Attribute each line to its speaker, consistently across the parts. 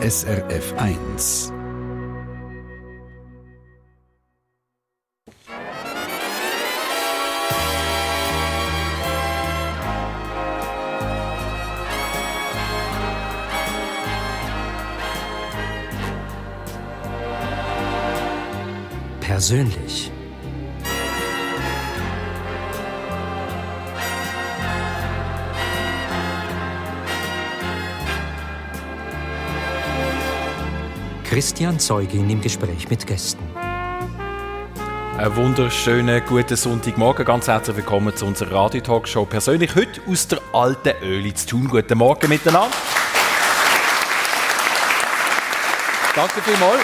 Speaker 1: SRF 1.
Speaker 2: Persönlich. Christian Zeugin im Gespräch mit Gästen.
Speaker 3: Einen wunderschönen guten Sonntagmorgen. Ganz herzlich willkommen zu unserer Radio-Talkshow. Persönlich heute aus der alten Öli zu tun. Guten Morgen miteinander. Danke vielmals.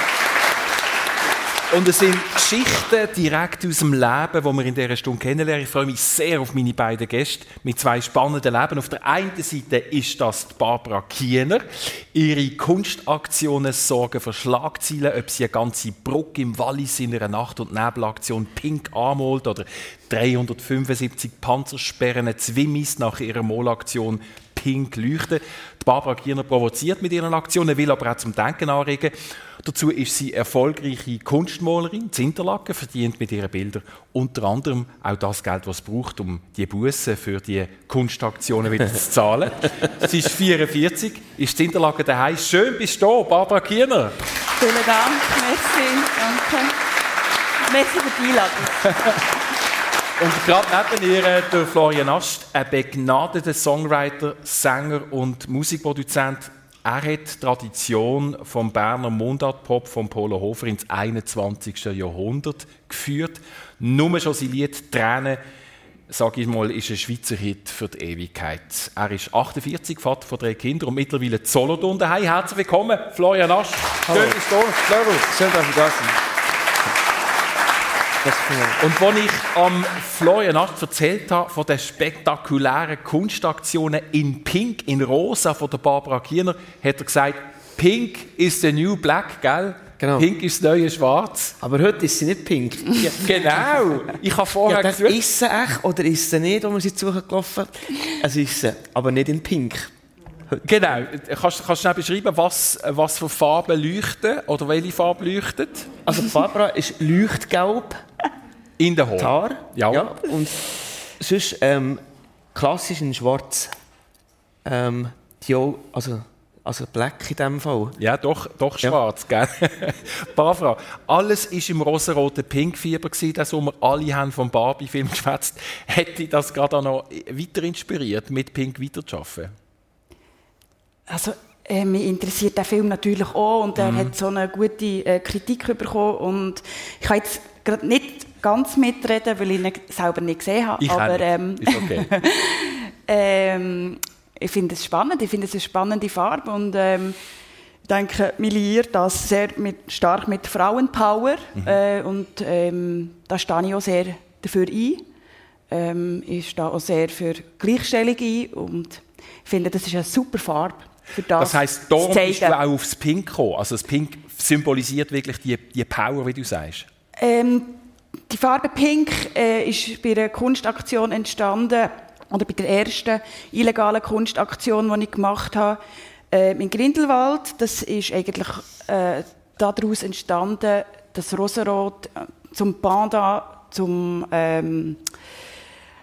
Speaker 3: Und es sind Geschichten direkt aus dem Leben, die wir in dieser Stunde kennenlernen. Ich freue mich sehr auf meine beiden Gäste mit zwei spannenden Leben. Auf der einen Seite ist das Barbara Kiener. Ihre Kunstaktionen sorgen für Schlagzeilen, ob sie eine ganze Brücke im Wallis in einer Nacht- und Nebelaktion pink anmalt oder 375 Panzersperren Zwimmis nach ihrer Molaktion pink leuchten. Die Barbara Kiener provoziert mit ihren Aktionen, will aber auch zum Denken anregen. Dazu ist sie erfolgreiche Kunstmalerin, Zinterlaken, verdient mit ihren Bildern unter anderem auch das Geld, was es braucht, um die Bussen für die Kunstaktionen wieder zu zahlen. sie ist 44, ist Zinterlaken daheim. Schön bist du da, Barbara Kiener.
Speaker 4: Vielen Dank, merci, danke. Merci für die Einladung.
Speaker 3: Und gerade neben ihr der Florian Ast, ein begnadeter Songwriter, Sänger und Musikproduzent. Er hat die Tradition vom Berner Mundartpop von Polo Hofer ins 21. Jahrhundert geführt. Nur schon sein Lied «Tränen» sage ich mal, ist ein Schweizer Hit für die Ewigkeit. Er ist 48, Vater von drei Kindern und mittlerweile Solothurn daheim. Herzlich willkommen, Florian Asch.
Speaker 5: Hallo. Schön, dass du Servus. Schön, dass du da
Speaker 3: und als ich am Florian Asch erzählt habe von den spektakulären Kunstaktionen in Pink, in Rosa von der Barbara Kiener, hat er gesagt, Pink ist the new black, gell? Genau. Pink ist das neue Schwarz.
Speaker 5: Aber heute ist sie nicht pink.
Speaker 3: Ja, genau. Ich habe vorher
Speaker 5: ja, gesagt... Ist sie echt oder ist sie nicht, wo wir sie zugelaufen Es ist sie, aber nicht in pink.
Speaker 3: Genau. Kannst, du schnell beschreiben, was, was für Farben leuchten oder welche Farbe leuchtet?
Speaker 5: Also Barbara ist leuchtgelb.
Speaker 3: In der Haare?
Speaker 5: Haar.
Speaker 3: Ja. ja.
Speaker 5: Und sonst ähm, klassisch in schwarz. Ähm, die auch, also, also black in dem Fall.
Speaker 3: Ja, doch, doch schwarz, ja. gell? Barbara, alles war im rosaroten Pinkfieber das Sommer. Alle haben vom Barbie-Film geschwätzt. Hätte das gerade noch weiter inspiriert, mit Pink weiterzuarbeiten?
Speaker 4: Also, äh, mich interessiert der Film natürlich auch und er mhm. hat so eine gute äh, Kritik bekommen und ich kann jetzt gerade nicht ganz mitreden, weil ich ihn selber nicht gesehen habe.
Speaker 3: Ich aber ähm, ist okay.
Speaker 4: ähm, ich finde es spannend, ich finde es eine spannende Farbe und ähm, ich denke, miliert das sehr mit, stark mit Frauenpower mhm. äh, und ähm, da stehe ich auch sehr dafür ein. Ähm, ich stehe auch sehr für Gleichstellung ein und ich finde, das ist eine super Farbe. Das,
Speaker 3: das heisst, darum bist du auch aufs Pink gekommen. Also das Pink symbolisiert wirklich die, die Power, wie du sagst.
Speaker 4: Ähm, die Farbe Pink äh, ist bei einer Kunstaktion entstanden, oder bei der ersten illegalen Kunstaktion, die ich gemacht habe, äh, in Grindelwald. Das ist eigentlich äh, daraus entstanden, das Rosarot äh, zum Panda, zum ähm,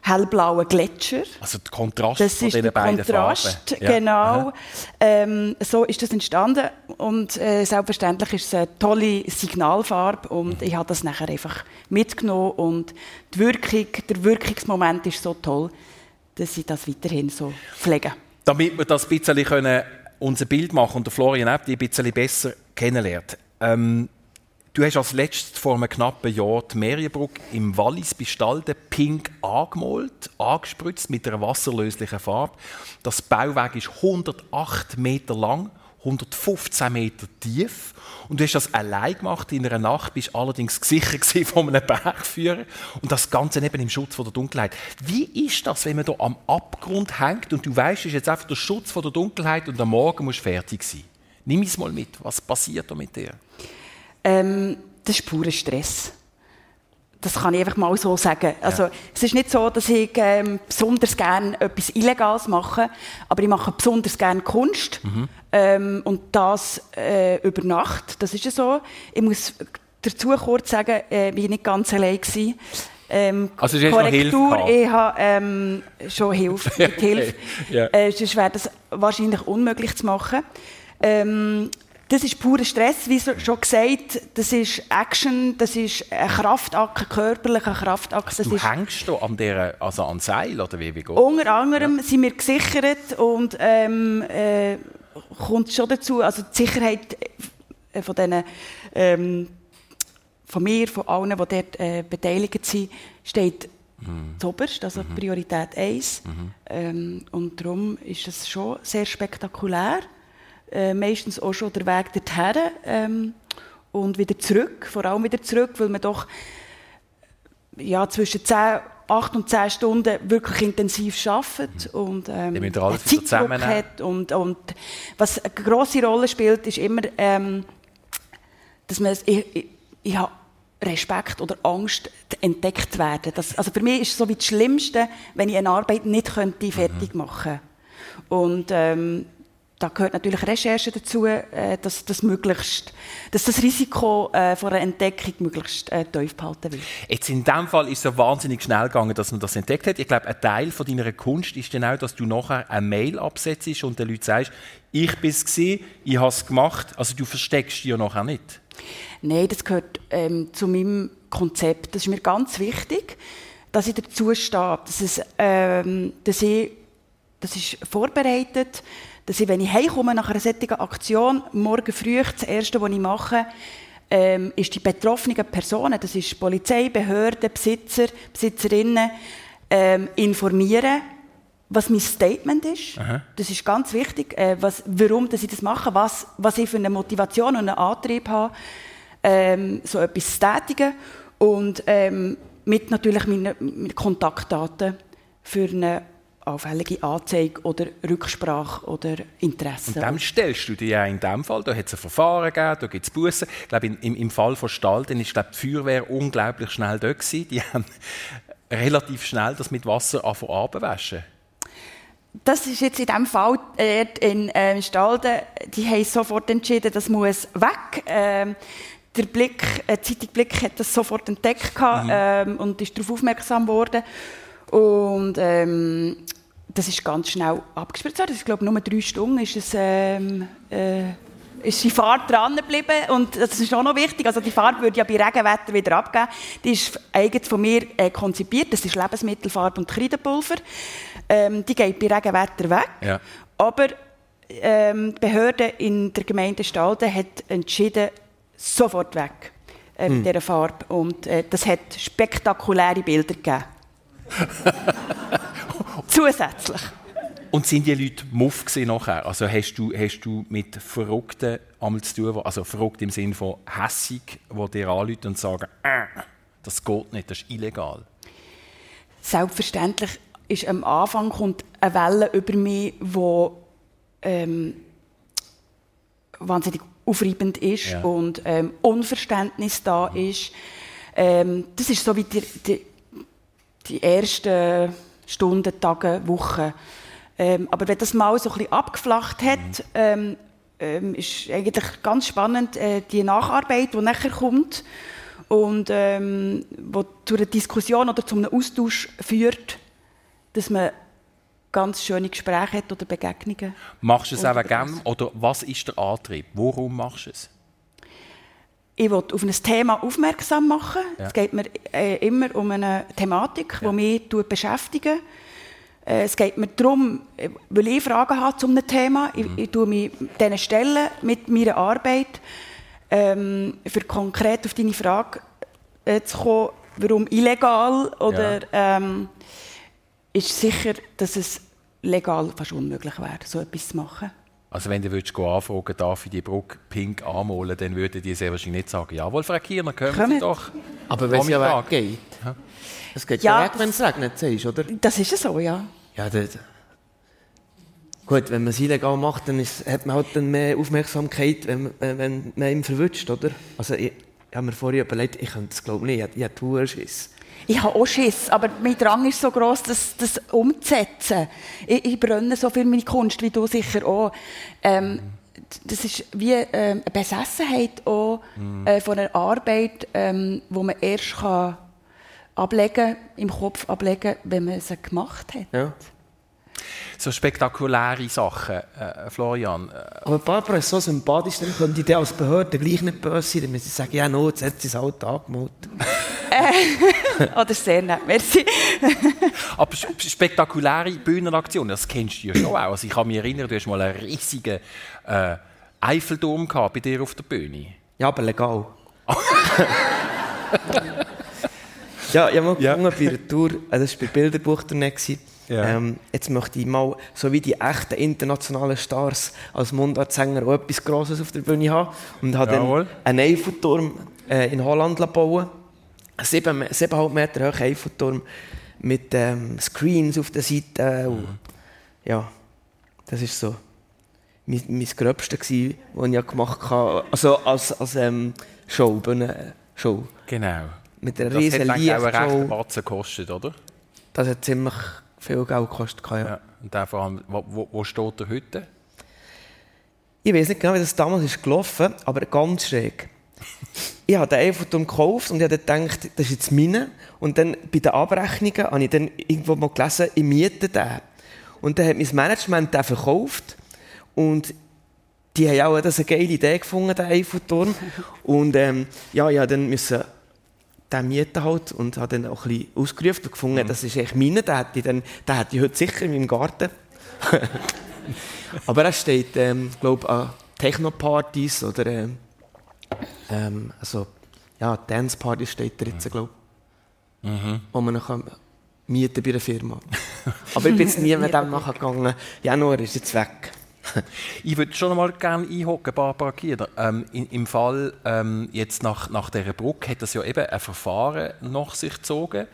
Speaker 4: hellblauen Gletscher.
Speaker 3: Also der Kontrast das von diesen beiden Kontrast,
Speaker 4: Farben. Genau. Ähm, so ist das entstanden und äh, selbstverständlich ist es eine tolle Signalfarbe und mhm. ich habe das nachher einfach mitgenommen und die Wirkung, der Wirkungsmoment ist so toll, dass ich das weiterhin so pflege.
Speaker 3: Damit wir das ein bisschen können, unser Bild machen und der Florian auch die ein bisschen besser kennenlernt. Ähm, Du hast als letztes vor einem knappen Jahr die Merienbrücke im Wallis bestalden, pink angemalt, angespritzt mit einer wasserlöslichen Farbe. Das Bauwerk ist 108 Meter lang, 115 Meter tief. Und du hast das allein gemacht in einer Nacht, bist allerdings gesichert von einem Bergführer. Und das Ganze neben im Schutz von der Dunkelheit. Wie ist das, wenn man da am Abgrund hängt und du weißt, es ist jetzt einfach der Schutz von der Dunkelheit und am Morgen musst du fertig sein? Nimm es mal mit. Was passiert da mit dir?
Speaker 4: Ähm, das ist purer Stress. das kann ich einfach mal so sagen. Also, es ist nicht so, dass ich ähm, besonders gerne etwas Illegales mache, aber ich mache besonders gerne Kunst.
Speaker 3: Mhm.
Speaker 4: Ähm, und das äh, über Nacht. Das ist ja so. Ich muss dazu kurz sagen, äh, ich war nicht ganz allein. Gewesen. Ähm,
Speaker 3: Also, du hast
Speaker 4: Korrektur,
Speaker 3: gehabt?
Speaker 4: ich habe ähm, schon Hilfe, mit Hilfe.
Speaker 3: Ja.
Speaker 4: Äh, sonst wäre das wahrscheinlich unmöglich zu machen. Ähm, das ist purer Stress, wie schon gesagt. Das ist Action, das ist ein Kraftakt, körperlicher Kraftakt. Das
Speaker 3: Du
Speaker 4: ist
Speaker 3: hängst du an der, also an Seil oder wie, wie geht
Speaker 4: unter anderem sind wir gesichert und ähm, äh, kommt schon dazu, also die Sicherheit äh, von diesen, ähm, von mir, von allen, die dort äh, beteiligt sind, steht zuoberst, also Priorität 1. Ähm, und darum ist es schon sehr spektakulär. Äh, meistens auch schon der Weg dorthin ähm, und wieder zurück, vor allem wieder zurück, weil man doch ja, zwischen 10, 8 und 10 Stunden wirklich intensiv arbeitet und ähm, Zeitdruck hat. Und, und was eine grosse Rolle spielt, ist immer, ähm, dass man, ich, ich, ich habe Respekt oder Angst, entdeckt zu werden. Das, also für mich ist es so wie das Schlimmste, wenn ich eine Arbeit nicht könnte fertig machen könnte. Und ähm, da gehört natürlich Recherche dazu, äh, dass, das möglichst, dass das Risiko äh, von einer Entdeckung möglichst äh, tief behalten wird.
Speaker 3: Jetzt in dem Fall ist es so wahnsinnig schnell gegangen, dass man das entdeckt hat. Ich glaube, ein Teil von deiner Kunst ist dann auch, dass du nachher eine Mail absetzt und den Leuten sagst, ich bin es ich habe es gemacht. Also du versteckst dich ja nachher nicht.
Speaker 4: Nein, das gehört ähm, zu meinem Konzept. Das ist mir ganz wichtig, dass ich dazu stehe, dass, es, ähm, dass ich, das ist vorbereitet, dass ich, wenn ich heimkomme nach einer solchen Aktion, morgen früh, das Erste, was ich mache, ähm, ist die betroffenen Personen, das ist Polizei, Behörden, Besitzer, Besitzerinnen, ähm, informieren, was mein Statement ist. Das ist ganz wichtig, äh, was, warum dass ich das mache, was, was ich für eine Motivation und einen Antrieb habe, ähm, so etwas zu tätigen. Und ähm, mit natürlich meinen, meinen Kontaktdaten für eine auffällige Anzeige oder Rücksprache oder Interesse.
Speaker 3: Und dem stellst du dir ja in dem Fall, da hat es ein Verfahren gegeben, da gibt es Bussen. Ich glaube, im, im, Fall von Stalden ist glaube, die Feuerwehr unglaublich schnell dort gewesen. Die haben relativ schnell das mit Wasser abwaschen.
Speaker 4: Das ist jetzt in diesem Fall äh, in äh, Stalden, die haben sofort entschieden, das muss weg. Ähm, der Blick, äh, Zeitung Blick hat das sofort entdeckt gehabt, ähm, und ist darauf aufmerksam geworden. Und ähm, das ist ganz schnell abgespritzt worden. Ich glaube, nur drei Stunden ist es ähm, äh, ist die Fahrt dran geblieben und das ist auch noch wichtig. Also die Farbe würde ja bei Regenwetter wieder abgeben. Die ist eigens von mir äh, konzipiert. Das ist Lebensmittelfarbe und Kreidepulver. Ähm, die geht bei Regenwetter weg.
Speaker 3: Ja.
Speaker 4: Aber ähm, die Behörde in der Gemeinde Stalden hat entschieden, sofort weg äh, mit dieser Farbe. Und äh, das hat spektakuläre Bilder gegeben. Zusätzlich.
Speaker 3: Und sind die Leute muff gewesen nachher? Also hast du, hast du mit Verrückten einmal zu tun, also verrückt im Sinne von hässig, die dir anrufen und sagen, äh, das geht nicht, das ist illegal.
Speaker 4: Selbstverständlich ist am Anfang kommt eine Welle über mich, die ähm, wahnsinnig aufreibend ist
Speaker 3: Ja.
Speaker 4: und ähm, Unverständnis da ist. Ähm, das ist so wie die, die, die ersten Stunden, Tage, Wochen. Ähm, aber wenn das mal so ein bisschen abgeflacht hat, ähm, ähm, ist eigentlich ganz spannend äh, die Nacharbeit, die nachher kommt und ähm, wo zu einer Diskussion oder zu einem Austausch führt, dass man ganz schöne Gespräche hat oder Begegnungen.
Speaker 3: Machst du es auch gerne? Oder was ist der Antrieb? Warum machst du es?
Speaker 4: Ich will auf ein Thema aufmerksam machen.
Speaker 3: Ja.
Speaker 4: Es geht mir äh, immer um eine Thematik, die mich tut beschäftigen. Äh, es geht mir darum, äh, weil ich Fragen habe zu einem Thema. Ich, ich tue mich diesen Stellen mit meiner Arbeit, ähm, für konkret auf deine Frage äh, zu kommen, warum illegal oder ähm, ist sicher, dass es legal fast unmöglich wäre, so etwas zu machen.
Speaker 3: Also wenn du würdest anfragen, darf ich die Brücke pink anmalen, dann würden die sehr wahrscheinlich nicht sagen, jawohl, Frau Kierner, kommen Sie
Speaker 4: Kommt.
Speaker 3: doch.
Speaker 5: Aber wenn es ja weggeht. Es geht ja,
Speaker 4: Ja,
Speaker 5: weg, wenn es regnet, du, oder?
Speaker 4: Das ist ja so, ja.
Speaker 5: Ja, das, gut, wenn man es illegal macht, dann ist, hat man halt dann mehr Aufmerksamkeit, wenn, man- wenn wenn man ihn verwünscht, oder? Also ich, ich habe mir vorher überlegt, ich könnte es glaube nicht, ich, ich habe.
Speaker 4: Ich habe auch Schiss, aber mein Drang ist so groß, das, das umzusetzen. Ich, ich brenne so viel meine Kunst, wie du sicher auch. Ähm, das ist wie ähm, eine Besessenheit auch äh, von einer Arbeit, ähm, wo man erst kann ablegen, im Kopf ablegen, wenn man sie gemacht hat.
Speaker 5: Ja.
Speaker 3: So spektakuläre Sachen, äh, Florian. Äh,
Speaker 5: Aber Barbara ist so sympathisch, dann könnte die als Behörde gleich nicht böse sein. Dann müssen sie sagen, ja, no, jetzt hat sie es halt angemalt.
Speaker 4: Oder sehr nett, merci.
Speaker 3: Aber sp- spektakuläre Bühnenaktionen, das kennst du ja schon auch. Also ich kann mich erinnern, du hast mal einen riesigen äh, Eiffelturm gehabt bei dir auf der Bühne.
Speaker 5: Ja, aber legal. ja, ich habe mal
Speaker 3: Ja.
Speaker 5: bei der Tour, äh, das war bei der Bilderbuchtournee, gewesen.
Speaker 3: Ja.
Speaker 5: ähm, jetzt möchte ich mal, so wie die echten internationalen Stars als Mundartsänger auch etwas Grosses auf der Bühne haben. Und habe
Speaker 3: Jawohl.
Speaker 5: dann einen Eiffelturm äh, in Holland bauen sieben- siebeneinhalb Meter hoher Eiffelturm mit ähm, Screens auf der Seite. Und, ja, das war so mein, mein Gröbste, was ich ja gemacht habe. Also als, als ähm, Show, Bühnenshow.
Speaker 3: Genau.
Speaker 5: Mit einer
Speaker 3: Das hat
Speaker 5: riesen
Speaker 3: eigentlich auch einen rechten
Speaker 5: Lichtshow.
Speaker 3: Batzen gekostet, oder?
Speaker 5: Das hat ziemlich viel Geld gekostet. Ja.
Speaker 3: Ja. Und vor allem, wo, wo, wo steht er heute?
Speaker 5: Ich weiß nicht genau, wie das damals ist gelaufen aber ganz schräg. ich habe den Eiffelturm gekauft und ich habe gedacht, das ist jetzt meine. Und dann bei den Abrechnungen habe ich dann irgendwo mal gelesen, ich miete den. Und dann hat mein Management den verkauft. Und die haben auch das eine geile Idee gefunden, den Eiffelturm. Und ähm, ja, ich musste dann müssen den mieten halt und habe dann auch ein bisschen ausgerufen und gefunden, das ist echt meine, den hätte ich, dann, den hätte ich heute sicher in meinem Garten. Aber er steht, ähm, glaube an Techno-Partys oder ähm, ähm, also, ja, Dance-Partys steht er jetzt, glaube ich. Wo man noch kann mieten bei einer Firma. Aber ich bin jetzt nie mit dem nachgegangen. Januar ist jetzt weg.
Speaker 3: Ich würde schon mal gerne einhocken, Barbara Gieder. Ähm, in, Im Fall ähm, jetzt nach, nach dieser Brücke hat das ja eben ein Verfahren nach sich gezogen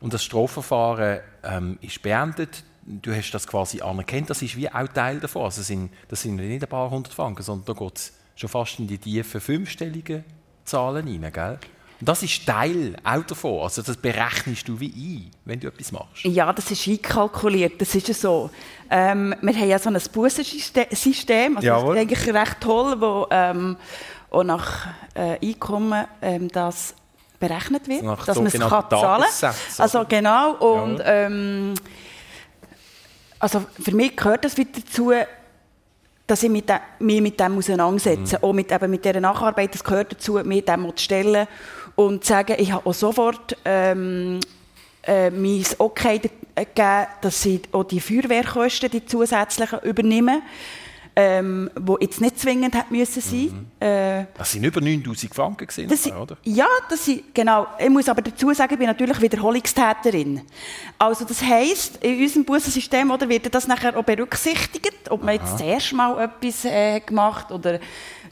Speaker 3: und das Strafverfahren ähm, ist beendet. Du hast das quasi anerkannt, das ist wie auch Teil davon. Also das sind, das sind nicht ein paar hundert Franken, sondern da geht es schon fast in die tiefen fünfstelligen Zahlen rein, gell? Und das ist Teil auch davon. Also das berechnest du wie ein, wenn du etwas machst.
Speaker 4: Ja, das ist einkalkuliert, das ist ja so. Ähm, wir haben ja so ein Bussensystem, also das ist eigentlich recht toll, wo ähm, auch nach äh, Einkommen ähm, das berechnet wird,
Speaker 3: Nach
Speaker 4: dass man es kann zahlen.
Speaker 3: Tagessätzen,
Speaker 4: Also genau, und ähm, also für mich gehört das wieder dazu, dass ich mich mit dem auseinandersetze, auch mit, eben mit dieser Nacharbeit, das gehört dazu, mich dem zu stellen und sagen, ich habe auch sofort ähm, äh, mein Okay äh, gegeben, dass sie auch die Feuerwehrkosten, die zusätzlichen, übernehmen, ähm, die jetzt nicht zwingend hätten müssen sein. Äh,
Speaker 3: Das sind über 9000 Franken, gewesen,
Speaker 4: das sind,
Speaker 3: oder?
Speaker 4: ja, das sind, genau. Ich muss aber dazu sagen, ich bin natürlich Wiederholungstäterin. Also das heisst, in unserem Bussensystem oder, wird das nachher auch berücksichtigt, ob man jetzt das erste Mal etwas äh, gemacht oder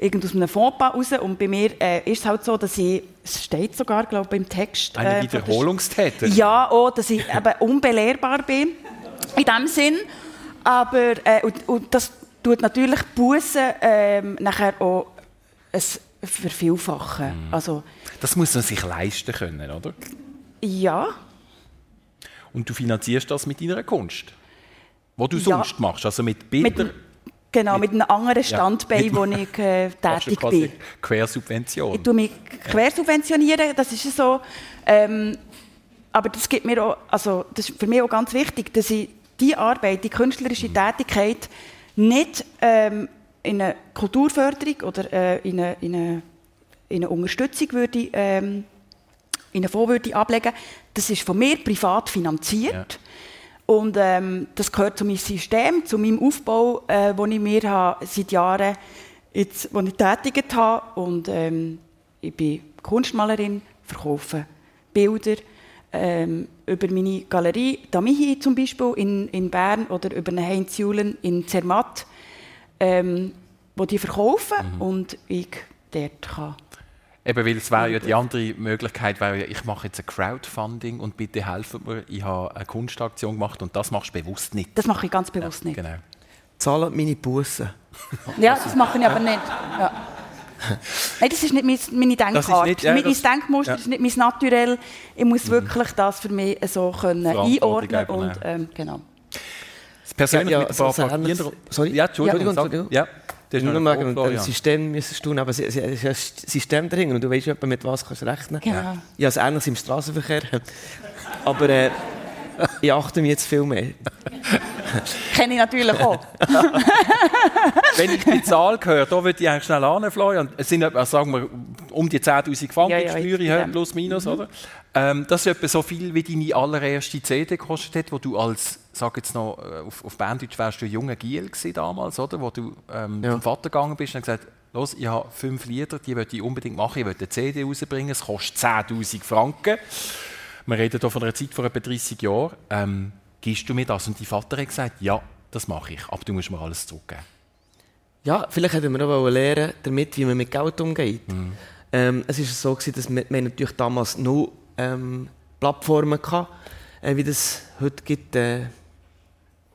Speaker 4: irgend aus einem Fondpas raus. Und bei mir äh, ist es halt so, dass ich, es steht sogar, glaube ich, im Text.
Speaker 3: Eine
Speaker 4: äh, der-
Speaker 3: Wiederholungstäter.
Speaker 4: ja, auch, dass ich eben unbelehrbar bin, in dem Sinn. Aber, äh, und, und das tut natürlich Bussen ähm, nachher auch es vervielfachen.
Speaker 3: Mhm.
Speaker 4: Also,
Speaker 3: Das muss man sich leisten können, oder?
Speaker 4: ja,
Speaker 3: Und du finanzierst das mit deiner Kunst. Wo du
Speaker 4: Ja.
Speaker 3: sonst machst, also mit
Speaker 4: mit,
Speaker 3: Bildern.
Speaker 4: Genau, mit einem anderen Standbein,
Speaker 3: mit-
Speaker 4: wo ich äh, tätig bin.
Speaker 3: Quersubvention.
Speaker 4: Ich tue mich quersubventionieren, das ist so. Ähm, aber das gibt mir auch, also das ist für mich auch ganz wichtig, dass ich die Arbeit, die künstlerische
Speaker 3: Mhm.
Speaker 4: Tätigkeit nicht ähm, in eine Kulturförderung oder äh, in, eine, in, eine, in eine Unterstützung würde, ähm, in einen Fonds würde ablegen. Das ist von mir privat finanziert. Und ähm, das gehört zu meinem System, zu meinem Aufbau, äh, den ich mir habe, seit Jahren jetzt, wo ich tätigt habe. Und ähm, ich bin Kunstmalerin, verkaufe Bilder ähm, über meine Galerie Damihi zum Beispiel in, in Bern oder über eine Heinz Julen in Zermatt, ähm, wo die verkaufen und ich dort kann.
Speaker 3: Eben, weil es wäre ja die andere Möglichkeit, wäre ja, ich mache jetzt ein Crowdfunding und bitte helfen mir, ich habe eine Kunstaktion gemacht und das machst du bewusst nicht.
Speaker 4: Das mache ich ganz bewusst nicht.
Speaker 3: Genau.
Speaker 5: Zahlen meine Bussen.
Speaker 4: Ja, das mache ich aber nicht. Ja. Nein, das ist nicht mein, meine
Speaker 3: Das ist
Speaker 4: Denkart.
Speaker 3: nicht- ja,
Speaker 4: mein,
Speaker 3: das-
Speaker 4: Denkmuster
Speaker 3: ja.
Speaker 4: ist nicht mein Naturell. Ich muss wirklich das für mich so können einordnen und ähm, genau.
Speaker 3: Das Persönliche
Speaker 5: Ja, ja,
Speaker 3: mit ein paar
Speaker 5: so sorry?
Speaker 3: Ja, Entschuldigung.
Speaker 5: Ja, Entschuldigung.
Speaker 3: Ja, das ist
Speaker 5: nur
Speaker 3: noch ein
Speaker 5: ein, System müssen tun, aber es es- es ist ein System dahinter und du weißt etwa, mit was kannst du rechnen.
Speaker 4: Genau.
Speaker 5: Ja, das Ähnliches im Straßenverkehr. Aber äh, ich achte mich jetzt viel mehr.
Speaker 4: Kenne ich natürlich auch.
Speaker 3: Wenn ich die Zahl höre, da würde ich eigentlich schnell an, Florian. Es sind etwa, sagen wir, um die 10'000 Franken,
Speaker 4: Ja,
Speaker 3: ja, Steuern,
Speaker 4: ja.
Speaker 3: plus minus, oder? Ähm, das ist etwa so viel, wie deine allererste CD gekostet hat, wo du als, sag jetzt noch, äh, auf, auf Berndeutsch wärst du ein junger Giel gewesen damals, oder? Wo du ähm,
Speaker 5: Ja.
Speaker 3: zum Vater gegangen bist und gesagt, los, ich habe fünf Lieder, die möchte ich unbedingt machen, ich will eine CD rausbringen, es kostet 10'000 Franken. Wir reden hier von einer Zeit vor etwa 30 Jahren. Ähm, gibst du mir das? Und dein Vater hat gesagt, ja, das mache ich, aber du musst mir alles zurückgeben.
Speaker 5: Ja, vielleicht hätten wir auch lernen damit, wie man mit Geld umgeht. Ähm, es war so, gewesen, dass wir, wir natürlich damals nur ähm, Plattformen hatten, äh, wie das heute gibt, äh,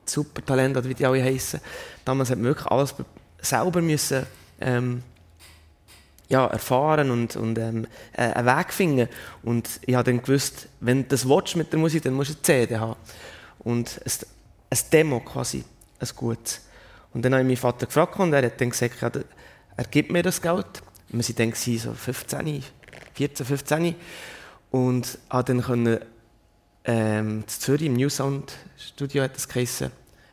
Speaker 5: Supertalent oder wie die alle heissen. Damals hat man wirklich alles be- selber müssen, ähm, ja, erfahren und, und ähm, äh, einen Weg finden. Und ich habe dann gewusst, wenn du das willst mit der Musik, dann musst du eine CD haben. Und ein, ein Demo quasi, ein gutes. Und dann habe ich meinen Vater gefragt und er hat dann gesagt, ja, er gibt mir das Geld. Wir waren dann so 15, 14, 15. Und habe dann können, ähm, in Zürich im New Sound Studio hat das geheissen,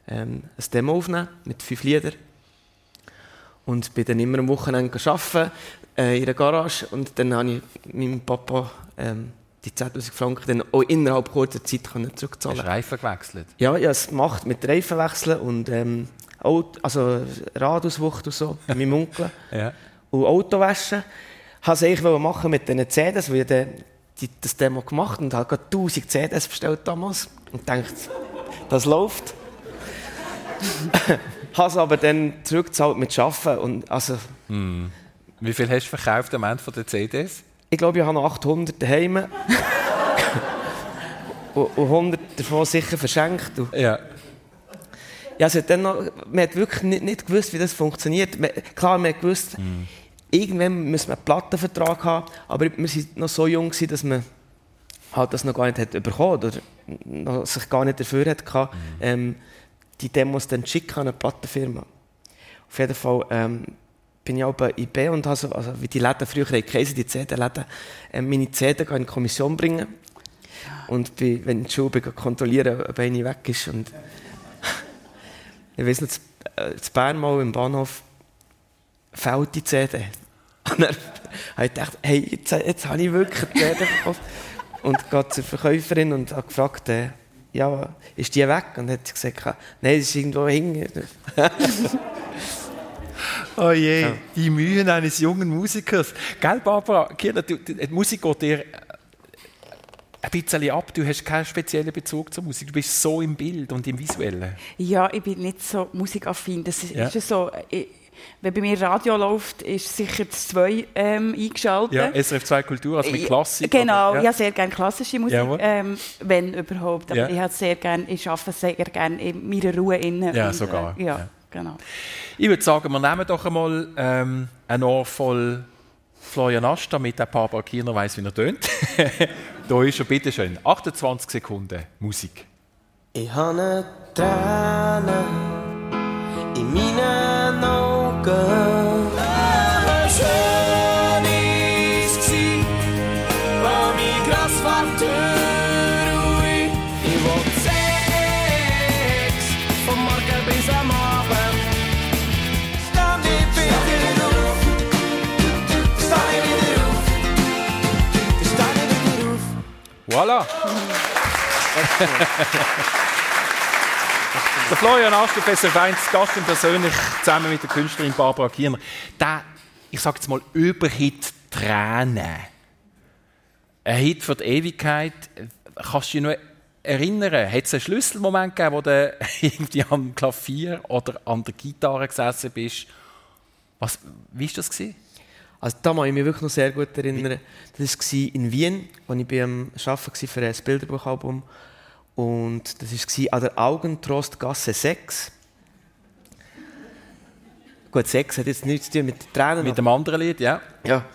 Speaker 5: ähm, ein Demo aufnehmen mit fünf Liedern. Und bin dann immer am Wochenende arbeiten, äh, in der Garage. Und dann habe ich meinem Papa ähm, die 10'000 Franken dann auch innerhalb kurzer Zeit können
Speaker 3: Hast
Speaker 5: zurückzahlen
Speaker 3: du Reifen gewechselt?
Speaker 5: Ja, ich habe es gemacht mit Reifenwechseln und ähm, Auto, also Radauswucht und so, bei meinem Onkel.
Speaker 3: Ja.
Speaker 5: Und Autowaschen. Ich wollte es eigentlich machen mit diesen CDs, weil ich dann die, das Demo gemacht und habe gerade 1000 CDs bestellt damals und dachte, das läuft. habe es aber dann zurückgezahlt mit Arbeiten und also,
Speaker 3: Wie viel hast du verkauft am Ende von der CDs?
Speaker 5: ich glaube, ich habe noch 800 daheim. und, und 100 davon sicher verschenkt.
Speaker 3: Ja.
Speaker 5: Ja, hat dann noch, man hat wirklich nicht, nicht gewusst, wie das funktioniert. Man, klar, man hat gewusst, irgendwann müssen wir einen Plattenvertrag haben, aber wir waren noch so jung, dass man halt das noch gar nicht hat bekommen oder sich gar nicht dafür hat gehabt, ähm, die Demos dann schicken an eine Plattenfirma. Auf jeden Fall ähm, bin ich auch bei IB und habe so, also wie die Läden früher geheißen, die CD-Läden, ähm, meine CD in die Kommission bringen. Und bin, wenn ich die Schule bin, kontrollieren, ob eine weg ist. Und ich weiß noch, zu, äh, zu Bern mal im Bahnhof fällt die CD. Und dann habe ich gedacht, hey, jetzt, jetzt habe ich wirklich eine CD verkauft. Und gehe zur Verkäuferin und habe gefragt, äh, ja, ist die weg? Und dann hat sie gesagt, nein, sie ist irgendwo hinten.
Speaker 3: Oh je, die Mühen eines jungen Musikers. Gell, Barbara, Kira, du, die Musik geht dir äh, ein bisschen ab. Du hast keinen speziellen Bezug zur Musik. Du bist so im Bild und im Visuellen.
Speaker 4: Ja, ich bin nicht so musikaffin. Das ist,
Speaker 3: Ja.
Speaker 4: ist ja so, ich, wenn bei mir Radio läuft, ist sicher das 2 ähm, eingeschaltet.
Speaker 3: Ja, SRF 2 Kultur, also mit Klassik.
Speaker 4: Genau,
Speaker 3: oder?
Speaker 4: ich habe sehr gerne klassische Musik, ähm, wenn überhaupt. Aber
Speaker 3: Ja.
Speaker 4: ich, habe sehr gern, ich arbeite sehr gerne in meiner Ruhe innen.
Speaker 3: Ja,
Speaker 4: und,
Speaker 3: sogar,
Speaker 4: Äh, ja,
Speaker 3: ja.
Speaker 4: genau.
Speaker 3: Ich würde sagen, wir nehmen doch einmal ähm, ein Ohr voll Florian Asch, damit der Barbara Kierner weiss, wie er tönt. da ist er, bitteschön. 28 Sekunden Musik.
Speaker 6: Ich habe eine Träne in meinen Augen. Aber schön ist es, wo mein Grossvater ruhig. Ich will Sex, vom Morgen bis am Abend. Steh nicht wieder auf, steh nicht wieder auf, steh nicht wieder auf.
Speaker 3: Voilà! der Florian der SRF 1 Gast und persönlich zusammen mit der Künstlerin Barbara Kierner. Der, ich sage jetzt mal, Überhit Tränen. Ein Hit für die Ewigkeit. Kannst du dich noch erinnern? Hat es einen Schlüsselmoment gegeben, wo du irgendwie am Klavier oder an der Gitarre gesessen bist? Was, wie war das? Gewesen?
Speaker 5: Also da kann ich mich wirklich noch sehr gut erinnern. Das war in Wien, als ich am Arbeiten war für ein Bilderbuchalbum. Und das war an der Augentrostgasse 6. Gut, Sex hat jetzt nichts zu tun mit Tränen.
Speaker 3: Mit dem anderen Lied, ja.
Speaker 5: Ja.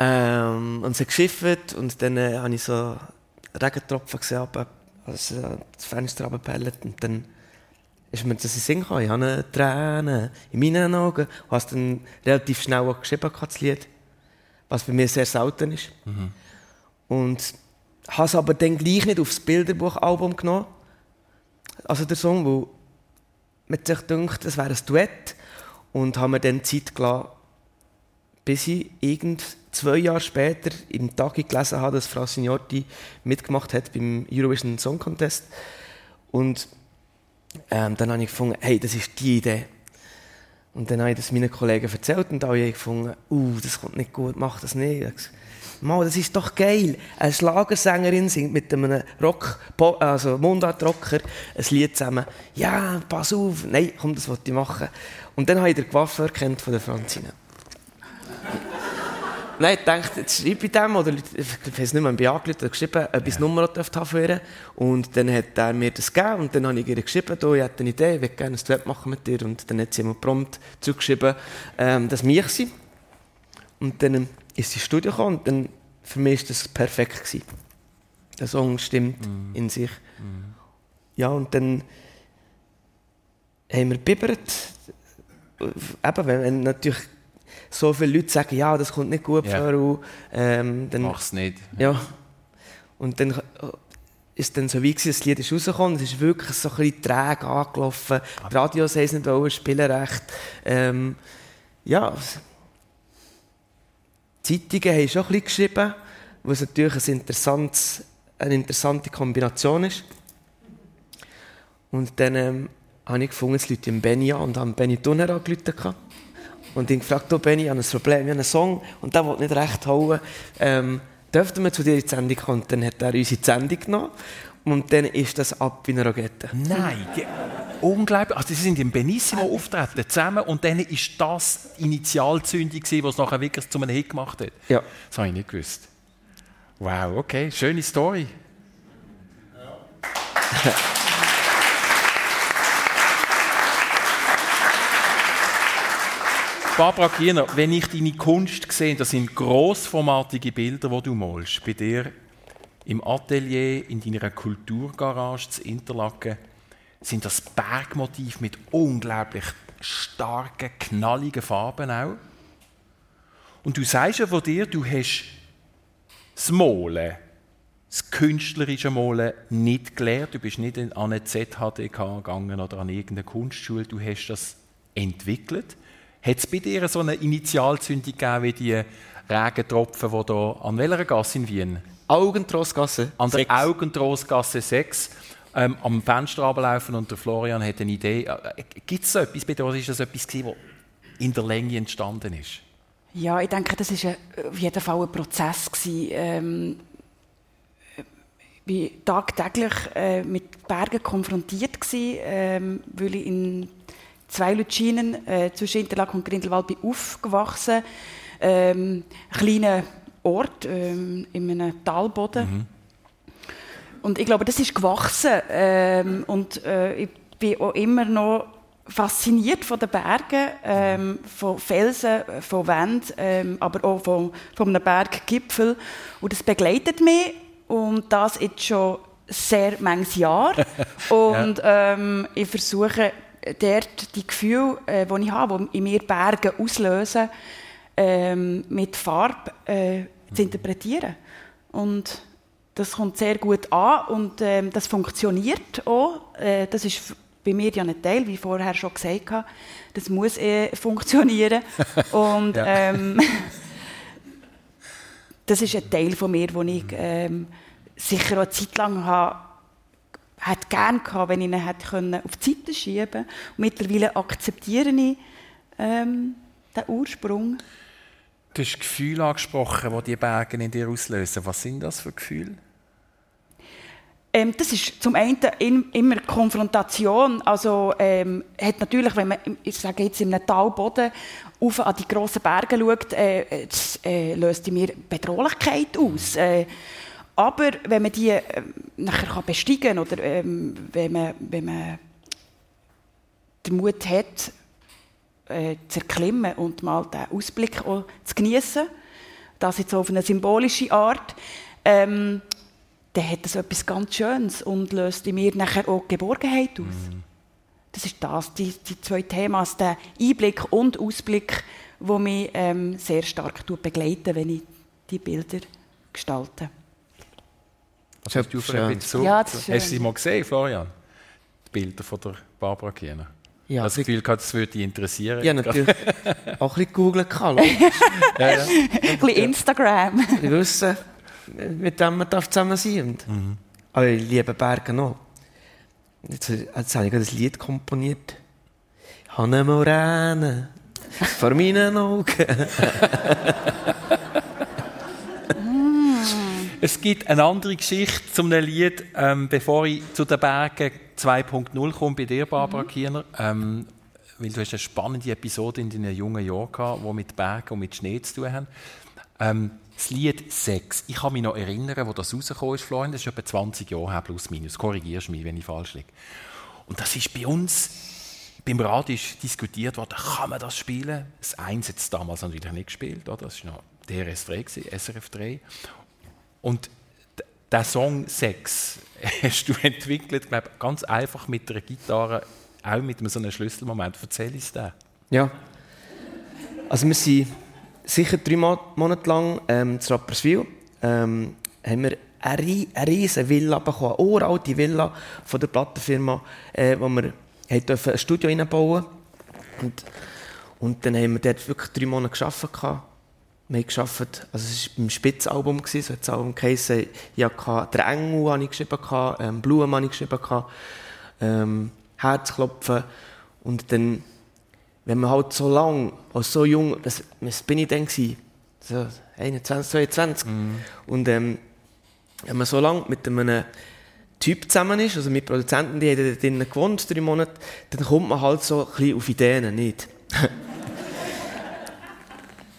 Speaker 5: Ähm, und hat geschifft und dann äh, habe ich so Regentropfen gesehen, aber also das Fenster runtergepellt und dann ist mir das in den Sinn gekommen. Ich habe eine Träne in meinen Augen. Ich habe es dann relativ schnell auch geschrieben, das Lied, was bei mir sehr selten ist. Und habe es aber dann gleich nicht aufs Bilderbuchalbum genommen, also der Song, weil man sich gedacht, es wäre ein Duett und habe mir dann Zeit gelassen, bis ich irgend zwei Jahre später im Tag gelesen habe, dass Frau Signotti mitgemacht hat beim Eurovision Song Contest. Und ähm, dann habe ich gefunden, hey, das ist die Idee. Und dann habe ich das meinen Kollegen erzählt und alle haben gefunden, uh, das kommt nicht gut, mach das nicht. Habe Mal, das ist doch geil. Eine Schlagersängerin singt mit einem Rock, also Mundart-Rocker ein Lied zusammen. Ja, pass auf. Nein, komm, das wollte ich machen. Und dann habe ich den Coiffeur kennt von der Franzine. Nein, ich dachte, jetzt schreibe ich dem, oder ich weiß nicht mehr, ich angerufen oder geschrieben, ob ich. Nummer haben ihr. Und dann hat er mir das gegeben und dann habe ich ihr geschrieben, ich hätte eine Idee, ich würde gerne ein Duett machen mit dir. Und dann hat sie mir prompt zurückgeschrieben, ähm, dass mich sie. Und dann ist ins Studio gekommen und dann, für mich war das perfekt. Gewesen. Der Song stimmt
Speaker 3: Mhm.
Speaker 5: in sich. Ja, und dann haben wir bibbert. Eben, wenn, natürlich so viele Leute sagen, ja, das kommt nicht gut
Speaker 3: Ja.
Speaker 5: vor, ähm, dann,
Speaker 3: Mach's nicht.
Speaker 5: ja. Und dann ist dann so wie gewesen, das Lied ist rausgekommen, es ist wirklich so ein bisschen träge angelaufen, die Radios haben es nicht spielen recht. Ähm, ja, Zeitungen haben schon bisschen geschrieben, was natürlich ein eine interessante Kombination ist. Und dann ähm, habe ich gefunden, es Leute im Benny an und haben Benny Tunner angerufen. Und ihn gefragt, du Benny, ich habe ein Problem, ich habe einen Song und der will nicht recht hauen. Ähm, dürften wir zu dir in die Sendung kommen? Und dann hat er uns in die Sendung genommen. Und dann ist das ab wie eine Rakete.
Speaker 3: Nein, unglaublich. Also sie sind im Benissimo auftreten zusammen und dann ist das die Initialzündung gewesen, was es nachher wirklich zu einem Hit gemacht hat.
Speaker 5: Ja.
Speaker 3: Das habe ich nicht gewusst. Wow, okay, schöne Story. Barbara Kiener, wenn ich deine Kunst sehe, das sind grossformatige Bilder, die du malst. Bei dir im Atelier, in deiner Kulturgarage zu Interlaken, sind das Bergmotiv mit unglaublich starken, knalligen Farben auch. Und du sagst ja von dir, du hast das Malen, das künstlerische Malen nicht gelernt. Du bist nicht an eine ZHDK gegangen oder an irgendeine Kunstschule. Du hast das entwickelt. Hat es bei dir so eine Initialzündung gegeben wie die Regentropfen, die hier an welcher Gasse in Wien?
Speaker 5: Augentrossgasse.
Speaker 3: An der. Augentrossgasse 6 ähm, am Fenster runterlaufen und der Florian hat eine Idee. Äh, Gibt es so etwas bei dir oder ist das etwas, gewesen, was in der Länge entstanden ist?
Speaker 4: Ja, ich denke, das war auf jeden Fall ein Prozess. Gewesen. Ähm, ich war tagtäglich äh, mit Bergen konfrontiert, gewesen, ähm, weil ich in zwei Lutschinen äh, zwischen Interlaken und Grindelwald bin aufgewachsen. Ähm, ein kleiner Ort ähm, in einem Talboden. Und ich glaube, das ist gewachsen. Ähm, und äh, ich bin auch immer noch fasziniert von den Bergen, ähm, von Felsen, von Wänden, ähm, aber auch von, von einem Berggipfel. Und das begleitet mich und das jetzt schon sehr manches Jahr. Und ähm, ich versuche dort die Gefühle, äh, die ich habe, die in mir Berge auslösen, ähm, mit Farbe äh, zu interpretieren. Und das kommt sehr gut an und ähm, das funktioniert auch. Äh, das ist bei mir ja ein Teil, wie ich vorher schon gesagt habe. Das muss äh, funktionieren. und ähm, das ist ein Teil von mir, den ich ähm, sicher auch eine Zeit lang habe, hätte gerne gehabt, wenn ich ihn hätte können auf die Seite schieben können. Mittlerweile akzeptiere ich ähm, den Ursprung.
Speaker 3: Du hast Gefühle angesprochen, die die Berge in dir auslösen. Was sind das für Gefühle?
Speaker 4: Ähm, das ist zum einen in, immer Konfrontation. Also ähm, hat natürlich, wenn man, ich sage jetzt in einem Talboden auf an die grossen Berge schaut, äh, das, äh, löst in mir Bedrohlichkeit aus. Äh, aber wenn man die äh, nachher kann besteigen oder ähm, wenn, man, wenn man den Mut hat, äh, zu erklimmen und mal den Ausblick auch zu genießen. Das jetzt auf eine symbolische Art. Ähm, dann hat das etwas ganz Schönes und löst in mir nachher auch Geborgenheit aus. Das ist das, die, die zwei Themen, der Einblick und Ausblick, wo mich ähm, sehr stark begleiten, wenn ich die Bilder gestalte.
Speaker 3: Was hast du für ein
Speaker 5: schön.
Speaker 3: So,
Speaker 4: Ja, das ist
Speaker 3: hast du
Speaker 4: schön.
Speaker 3: sie mal gesehen, Florian? Die Bilder von der Barbara Kiener?
Speaker 5: Ja,
Speaker 3: das Gefühl gehabt, das würde dich interessieren.
Speaker 5: Ja, natürlich. auch ein bisschen googeln kann. logisch.
Speaker 3: Ja, ja.
Speaker 4: Ein bisschen Instagram.
Speaker 5: Ich wissen, mit dem man darf zusammen sein darf. Aber ich liebe Berge noch. Jetzt, jetzt habe ich gerade ein Lied komponiert. Hanne Morane, vor meinen Augen.
Speaker 3: Es gibt eine andere Geschichte zu einem Lied, ähm, bevor ich zu den Bergen 2.0 komme, bei dir, Barbara Kiener. Ähm, weil du hast eine spannende Episode in deinen jungen Jahren gehabt, die mit Bergen und mit Schnee zu tun haben. Ähm, das Lied 6. Ich kann mich noch erinnern, wo das rausgekommen ist, Florian. Das ist etwa 20 Jahre her, plus minus. Korrigierst mich, wenn ich falsch liege. Und das ist bei uns beim Radio ist diskutiert worden, kann man das spielen? Das 1 hat es damals natürlich nicht gespielt, oder? das war noch DRS3, gewesen, SRF 3. Und der Song 6 hast du entwickelt, glaube ganz einfach mit einer Gitarre, auch mit so einem Schlüsselmoment. Erzähl uns den.
Speaker 5: Ja. Also wir sind sicher drei Mo Monate lang ähm, zu Rapperswil. Ähm, haben wir eine, rie- eine riesige Villa bekommen, eine uralte Villa von der Plattenfirma, äh, wo wir ein Studio reinbauen und, und dann haben wir dort wirklich drei Monate gearbeitet. Wir haben gearbeitet, also es war beim Spitzalbum, gewesen, so hat das Album geheissen. Ich hatte «Der Engel» habe ich geschrieben, ähm, «Blumen» habe ich geschrieben, ähm, «Herzklopfen» und dann wenn man halt so lang, als so jung, das, was bin ich dann gewesen? So 21, 22. Und ähm, wenn man so lange mit einem Typ zusammen ist, also mit Produzenten, die haben drinnen gewohnt, drei Monate, dann kommt man halt so ein bisschen auf Ideen, nicht?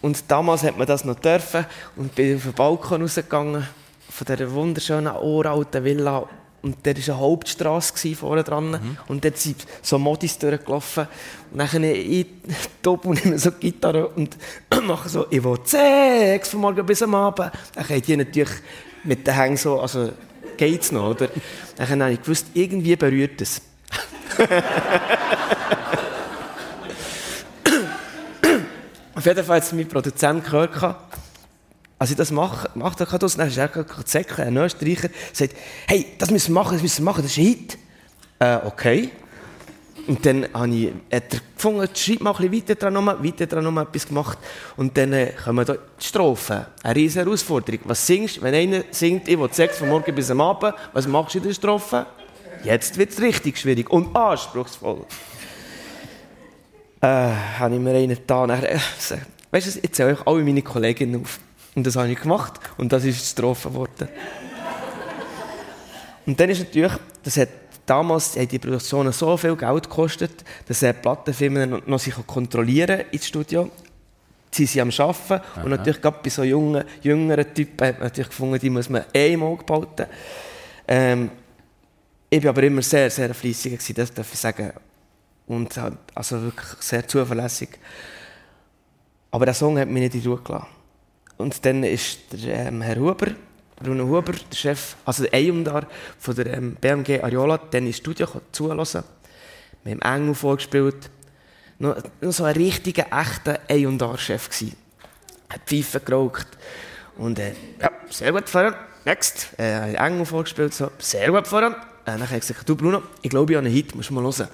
Speaker 5: und damals hat man das noch dürfen und bin auf den Balkon rausgegangen von dieser wunderschönen, uralten Villa und da war eine Hauptstrasse gewesen, vorne dran und dort sind so Modis durchgelaufen und dann ich top und nehme so die Gitarre und mache so «Ich will Sex von morgen bis am Abend». Dann haben die natürlich mit den Hängen so, also geht's noch, oder? Dann habe ich gewusst, irgendwie berührt es. Auf jeden Fall hat es mein Produzent gehört, gehabt, als ich das mache, macht er das, dann ist er Säckle, ein Österreicher, sagt, hey, das müssen wir machen, das müssen wir machen, das ist ein Hit. Äh, okay. Und dann habe ich, hat er gefunden, schreib mal ein bisschen weiter dran, noch, weiter dran noch etwas gemacht. Und dann äh, kommen da die Strophen. Eine riesige Herausforderung. Was singst du, wenn einer singt, ich will Sex von morgen bis am Abend, was machst du in der Strophe? Jetzt wird es richtig schwierig und anspruchsvoll. Äh, habe ich mir einen da. Nachher, äh, weißt du, jetzt zähle ich alle meine Kolleginnen auf. Und das habe ich gemacht und das ist die Strophe geworden. Und dann ist natürlich, das hat damals haben die Produktionen so viel Geld gekostet, dass die Plattenfirmen noch, sich kontrollieren ins Studio. Sie sind am Arbeiten und natürlich gerade bei so jungen, jüngeren Typen hat man natürlich gefunden, die muss man eh im Auge behalten. Ähm, ich war aber immer sehr, sehr fleissig, das darf ich sagen. Und also wirklich sehr zuverlässig. Aber der Song hat mich nicht in Ruhe gelassen. Und dann ist der ähm, Herr Huber, Bruno Huber, der Chef, also der Eyundar von der ähm, BMG Ariola, dann ins Studio zulassen. Wir haben Engel vorgespielt. Noch, noch so ein richtiger, echter Eyundar-Chef gsi. Hat Pfeife geraucht. Und äh, ja, sehr gut, Florian. Next. Äh, Engel vorgespielt, so, sehr gut, Florian. Äh, dann habe ich gesagt, du Bruno, ich glaube, ich habe einen Hit, musst du mal hören.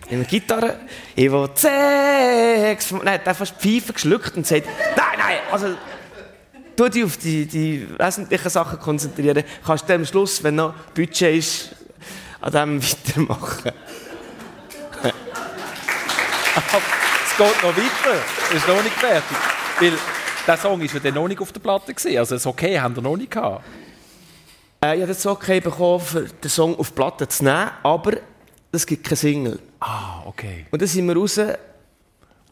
Speaker 5: Dann nehmen wir Gitarre, ich will Sex. Nein, hat einfach die Pfeife geschluckt und sagt, nein, nein, also tu dich auf die, die wesentlichen Sachen konzentrieren. Kannst du am Schluss, wenn noch Budget ist, an dem weitermachen.
Speaker 3: Es geht noch weiter. Es ist noch nicht fertig. Weil der Song war ja noch nicht auf der Platte. Also das Okay haben wir noch nicht gehabt.
Speaker 5: Äh, ich habe das okay bekommen, für den Song auf die Platte zu nehmen, aber es gibt keine Single.
Speaker 3: Ah, okay.
Speaker 5: Und dann sind wir raus.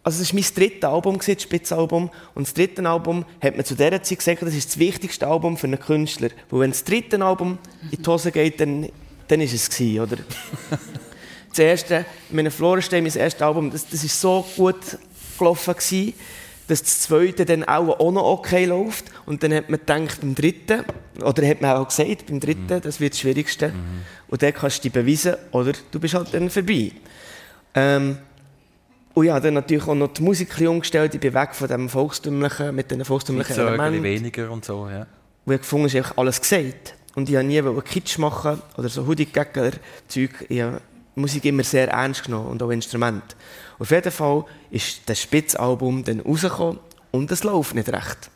Speaker 5: Also es war mein drittes Album, das Spitzalbum. Und das dritte Album hat man zu dieser Zeit gesagt, das ist das wichtigste Album für einen Künstler. Weil wenn das dritte Album in die Hose geht, dann, dann ist es gewesen, oder? das erste, meine Florenstein, mein erstes Album, das, das ist so gut gelaufen gewesen, dass das zweite dann auch, auch noch okay läuft. Und dann hat man gedacht, beim dritten, oder hat man auch gesagt, beim dritten, das wird das Schwierigste. Und dann kannst du dich beweisen, oder du bist halt dann vorbei. Ähm, und ja, dann natürlich auch noch die Musik umgestellt. Ich bin weg von dem Volkstümlichen, mit den volkstümlichen
Speaker 3: Mit
Speaker 5: Elementen.
Speaker 3: weniger und so, ja.
Speaker 5: Und ich habe gefunden, ist einfach alles gesagt. Und ich wollte nie Kitsch machen oder so. Ich habe Musik immer sehr ernst genommen und auch Instrument. Auf jeden Fall ist das Spitzalbum dann rausgekommen und es läuft nicht recht.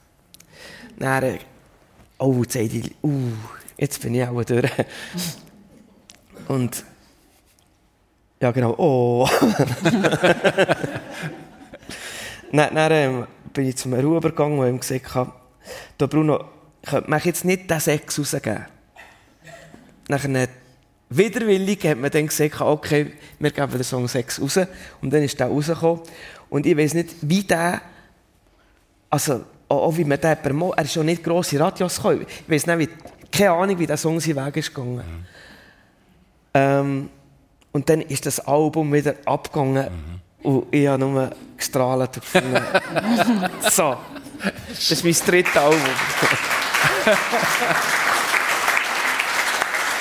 Speaker 5: Dann, äh, oh, jetzt ich, uh, jetzt bin ich auch durch. Und ja, genau, oh. dann dann ähm, bin ich zum Ruhe übergegangen und ihm gesagt, habe, «Du, Bruno, könnte man jetzt nicht den Sex rausgeben? Nachher widerwillig hat man dann gesagt, okay, wir geben den Song 6 raus. Und dann ist der rausgekommen. Und ich weiß nicht, wie der, also auch wie man den per Mo, er ist schon nicht grosse Radios gekommen. Ich weiß nicht, wie, keine Ahnung, wie der Song seinen Weg ist gegangen. Ähm, und dann ist das Album wieder abgegangen. Und ich habe nur gestrahlt und gefunden, so, das ist mein drittes Album.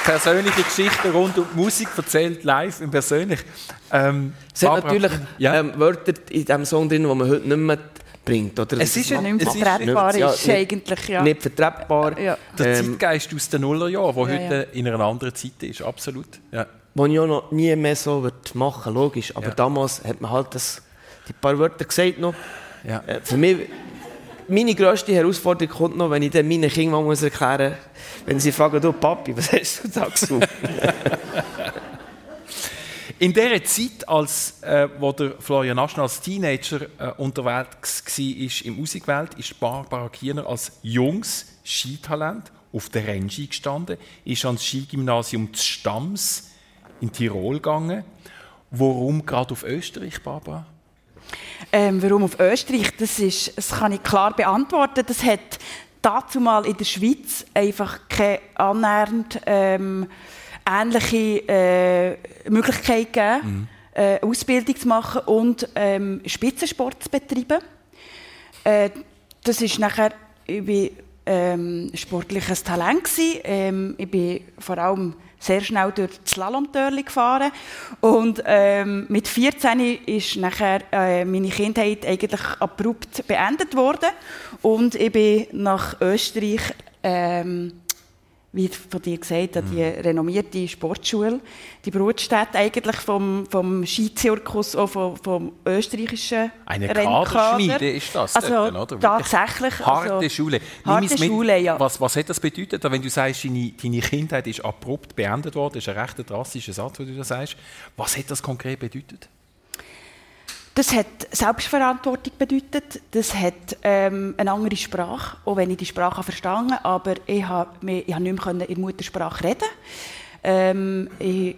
Speaker 3: Persönliche Geschichten rund um die Musik erzählt live und persönlich. Ähm,
Speaker 5: Es
Speaker 3: Barbara-
Speaker 5: natürlich
Speaker 3: ja.
Speaker 5: ähm, Wörter in diesem Song drin, die man heute nicht mehr bringt. Oder?
Speaker 3: Es ist ja
Speaker 4: Nicht
Speaker 3: ist-
Speaker 4: vertretbar
Speaker 5: ja,
Speaker 4: ist,
Speaker 5: nicht-
Speaker 4: eigentlich, ja.
Speaker 5: nicht vertretbar.
Speaker 4: Ja.
Speaker 3: der
Speaker 5: Ähm,
Speaker 3: Zeitgeist aus den Nullerjahren, der
Speaker 4: Ja,
Speaker 3: heute in einer anderen Zeit ist, absolut. Ja.
Speaker 5: wo ich auch noch nie mehr so wird machen logisch. Aber
Speaker 3: Ja.
Speaker 5: damals hat man halt das, die paar Wörter gesagt noch.
Speaker 3: Ja.
Speaker 5: Äh, für mich, meine grösste Herausforderung kommt noch, wenn ich dann meinen Kindern mal erklären muss, wenn sie fragen, du Papi, was hast du da gesucht?
Speaker 3: In dieser Zeit, als, äh, wo der Florian Aschner als Teenager äh, unterwegs war im Musikwelt, ist Barbara Kiener als junges Skitalent auf der Rennski gestanden, ist ans Skigymnasium zu Stams in Tirol gegangen. Warum gerade auf Österreich, Barbara?
Speaker 4: Ähm, warum auf Österreich? Das, ist, das kann ich klar beantworten. Das hat dazu mal in der Schweiz einfach keine annähernd ähm, ähnliche äh, Möglichkeit gegeben, äh, Ausbildung zu machen und ähm, Spitzensport zu betreiben. Äh, das ist nachher, ich ähm, sportliches Talent gsi. Ähm, ich bin vor allem sehr schnell durch das Slalomtörli gefahren. Und ähm, mit 14 ist nachher äh, meine Kindheit eigentlich abrupt beendet worden. Und ich bin nach Österreich ähm, wie von dir gesagt, an die renommierte Sportschule, die Brutstätte eigentlich vom, vom Skizirkus, auch vom, vom österreichischen
Speaker 3: Eine. Kaderschmiede ist das
Speaker 4: Also
Speaker 3: dort, oder?
Speaker 4: Tatsächlich.
Speaker 3: Harte
Speaker 4: also,
Speaker 3: Schule.
Speaker 4: Harte
Speaker 3: uns mit,
Speaker 4: Schule, ja.
Speaker 3: Was, was hat das bedeutet, wenn du sagst, deine, deine Kindheit ist abrupt beendet worden? Das ist ein recht drastischer Satz, den du da sagst. Was hat das konkret bedeutet?
Speaker 4: Das hat Selbstverantwortung bedeutet. Das hat ähm, eine andere Sprache, auch wenn ich die Sprache verstanden aber ich habe ich habe nicht mehr in der Muttersprache reden. Ähm, ich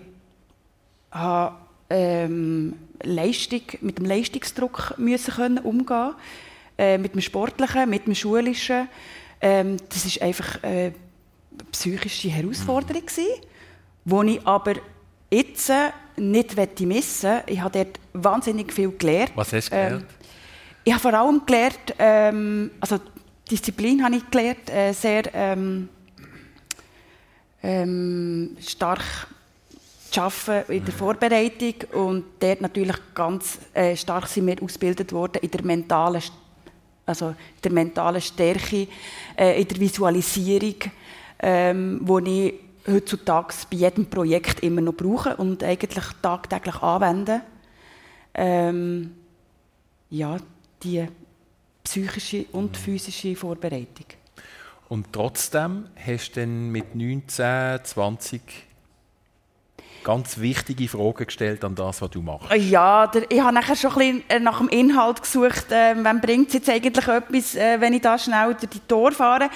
Speaker 4: habe ähm, Leistung, mit dem Leistungsdruck müssen können umgehen, äh, mit dem Sportlichen, mit dem Schulischen. Ähm, das ist einfach eine psychische Herausforderung die ich aber jetzt äh, nicht missen möchte. Ich habe dort wahnsinnig viel gelernt.
Speaker 3: Was hast du
Speaker 4: Ähm,
Speaker 3: gelernt?
Speaker 4: ich habe vor allem gelernt, ähm, also Disziplin habe ich gelernt, äh, sehr ähm, ähm, stark zu arbeiten in der Vorbereitung und dort natürlich ganz äh, stark sind wir ausgebildet worden in der mentalen, also in der mentalen Stärke, äh, in der Visualisierung, ähm, wo ich heutzutage bei jedem Projekt immer noch brauche und eigentlich tagtäglich anwende. Ähm, ja, die psychische und physische Vorbereitung.
Speaker 3: Und trotzdem hast du dann mit 19, 20 ganz wichtige Fragen gestellt an das, was du machst.
Speaker 4: Ja, der, ich habe nachher schon ein bisschen äh, nach dem Inhalt gesucht, äh, wann bringt es jetzt eigentlich etwas, äh, wenn ich da schnell durch die Tor fahre.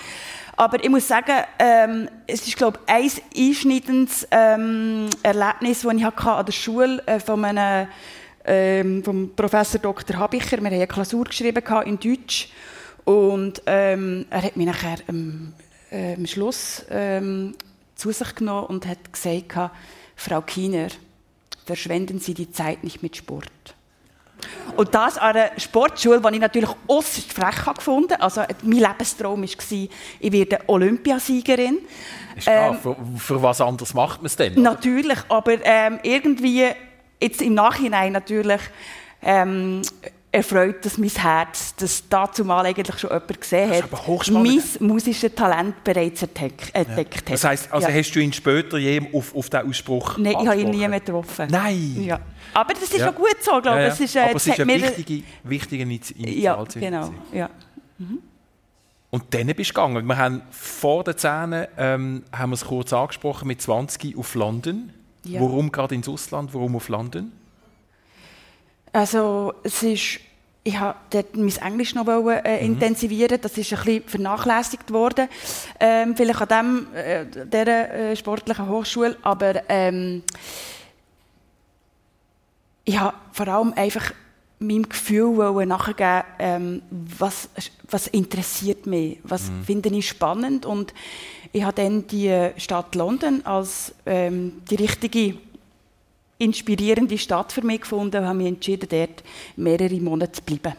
Speaker 4: Aber ich muss sagen, ähm, es ist, glaube ich, ein einschneidendes ähm, Erlebnis, das ich hatte an der Schule äh, von einem, ähm, vom Professor Dr. Habicher. Wir haben eine Klausur geschrieben in Deutsch. Und ähm, er hat mich nachher ähm, äh, am Schluss ähm, zu sich genommen und hat gesagt, Frau Kiener, verschwenden Sie die Zeit nicht mit Sport. Und das an einer Sportschule, die ich natürlich äußerst frech habe gefunden Also mein Lebenstraum war, ich werde Olympiasiegerin.
Speaker 3: Ist klar, für, für was anderes macht man es denn? oder?
Speaker 4: Natürlich, aber ähm, irgendwie, jetzt im Nachhinein natürlich, ähm, erfreut das mein Herz, dass dazu mal eigentlich schon jemand gesehen
Speaker 3: Das
Speaker 4: hat, mein musisches Talent bereits entdeck- entdeckt hat.
Speaker 3: Das heisst, also
Speaker 4: Ja.
Speaker 3: hast du ihn später je auf, auf diesen Ausspruch
Speaker 4: Nein, ich habe ihn nie mehr getroffen.
Speaker 3: Nein!
Speaker 4: Ja. Aber das ist
Speaker 3: Ja.
Speaker 4: auch gut so, glaube
Speaker 3: Ja,
Speaker 4: ich.
Speaker 3: ja.
Speaker 4: Es ist, äh,
Speaker 3: Aber
Speaker 4: es
Speaker 3: ist eine wichtige, wichtige Initi-
Speaker 4: Ja, genau. Ja.
Speaker 3: Und dann bist du gegangen. Wir haben vor den Zähnen ähm, haben wir es kurz angesprochen mit 20 auf London.
Speaker 4: Ja.
Speaker 3: Warum gerade ins Ausland? Warum auf London?
Speaker 4: Also es ist, ich habe dort mein Englisch noch wollen, äh,
Speaker 3: Mhm.
Speaker 4: intensivieren. Das ist ein bisschen vernachlässigt worden. Ähm, vielleicht an dem, äh, dieser äh, sportlichen Hochschule. Aber ähm, ich habe vor allem einfach meinem Gefühl wollen nachgeben, ähm, was, was interessiert mich, was
Speaker 3: Mhm.
Speaker 4: finde ich spannend. Und ich habe dann die Stadt London als ähm, die richtige inspirierende Stadt für mich gefunden und habe mich entschieden, dort mehrere Monate zu bleiben.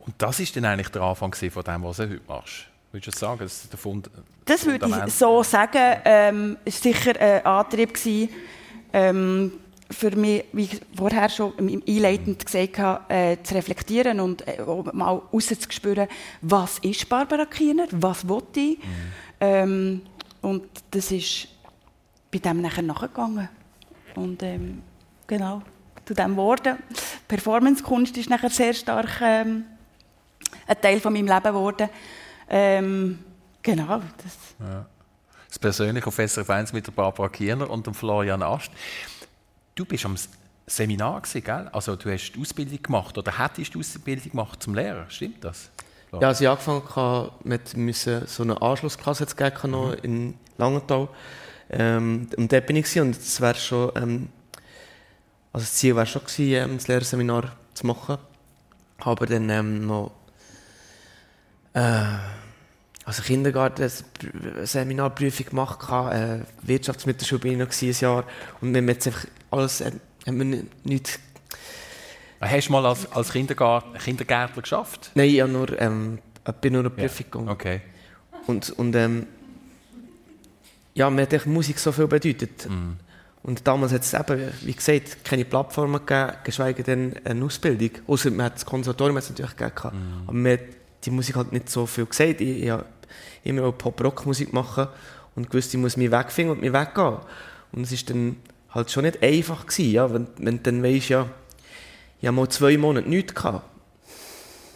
Speaker 3: Und das ist dann eigentlich der Anfang von dem, was du heute machst. Würdest du sagen, das ist der Fund
Speaker 4: Das würde ich so sagen. Ähm, es war sicher ein Antrieb, gewesen, ähm, für mich, wie ich vorher schon im- einleitend gesagt habe, äh, zu reflektieren und äh, mal rauszuspüren, was ist Barbara Kiener, was will ich. Ähm, und das ist bei dem nachher nachgegangen. Und ähm, genau, zu dem Worden. Performancekunst ist nachher sehr stark ähm, ein Teil von meinem Leben geworden. Ähm, genau, das,
Speaker 3: Das persönlich auf SRF 1 mit der Barbara Kierner und dem Florian Ast. Du bist am Seminar, gewesen, gell? Also du hast die Ausbildung gemacht oder hättest die Ausbildung gemacht zum Lehrer, stimmt das?
Speaker 5: Ja, als ich angefangen habe, mit müssen so eine Anschlussklasse zu geben, noch in Langenthal. Ähm, und dort bin ich gewesen, und das wäre schon, ähm, also das Ziel wäre schon gewesen, ähm, das Lehrerseminar zu machen. Aber dann ähm, noch, äh, also Kindergarten, eine Pr- Seminarprüfung gemacht, äh, Wirtschaftsmittelschule bin ich noch gewesen, ein Jahr. Und wir haben jetzt einfach alles, äh, haben wir ni- nichts,
Speaker 3: Hast du mal als, als Kindergar Kindergärtler geschafft?
Speaker 5: nein, ich habe nur, ähm, ich bin nur eine Prüfung gegangen.
Speaker 3: Okay.
Speaker 5: Und, und ähm, ja, mir hat Musik so viel bedeutet. Und damals hat es eben, wie gesagt, keine Plattformen gegeben, geschweige denn eine Ausbildung. Außer man hat das Konservatorium hat's natürlich gegeben. Aber mir hat die Musik halt nicht so viel gesagt. Ich, ich habe immer Pop-Rock-Musik machen und gewusst, ich muss mich wegfinden und mich weggehen. Und es ist dann halt schon nicht einfach gewesen, ja, wenn, wenn dann weisst, ja, ich habe mal zwei Monate nichts gehabt.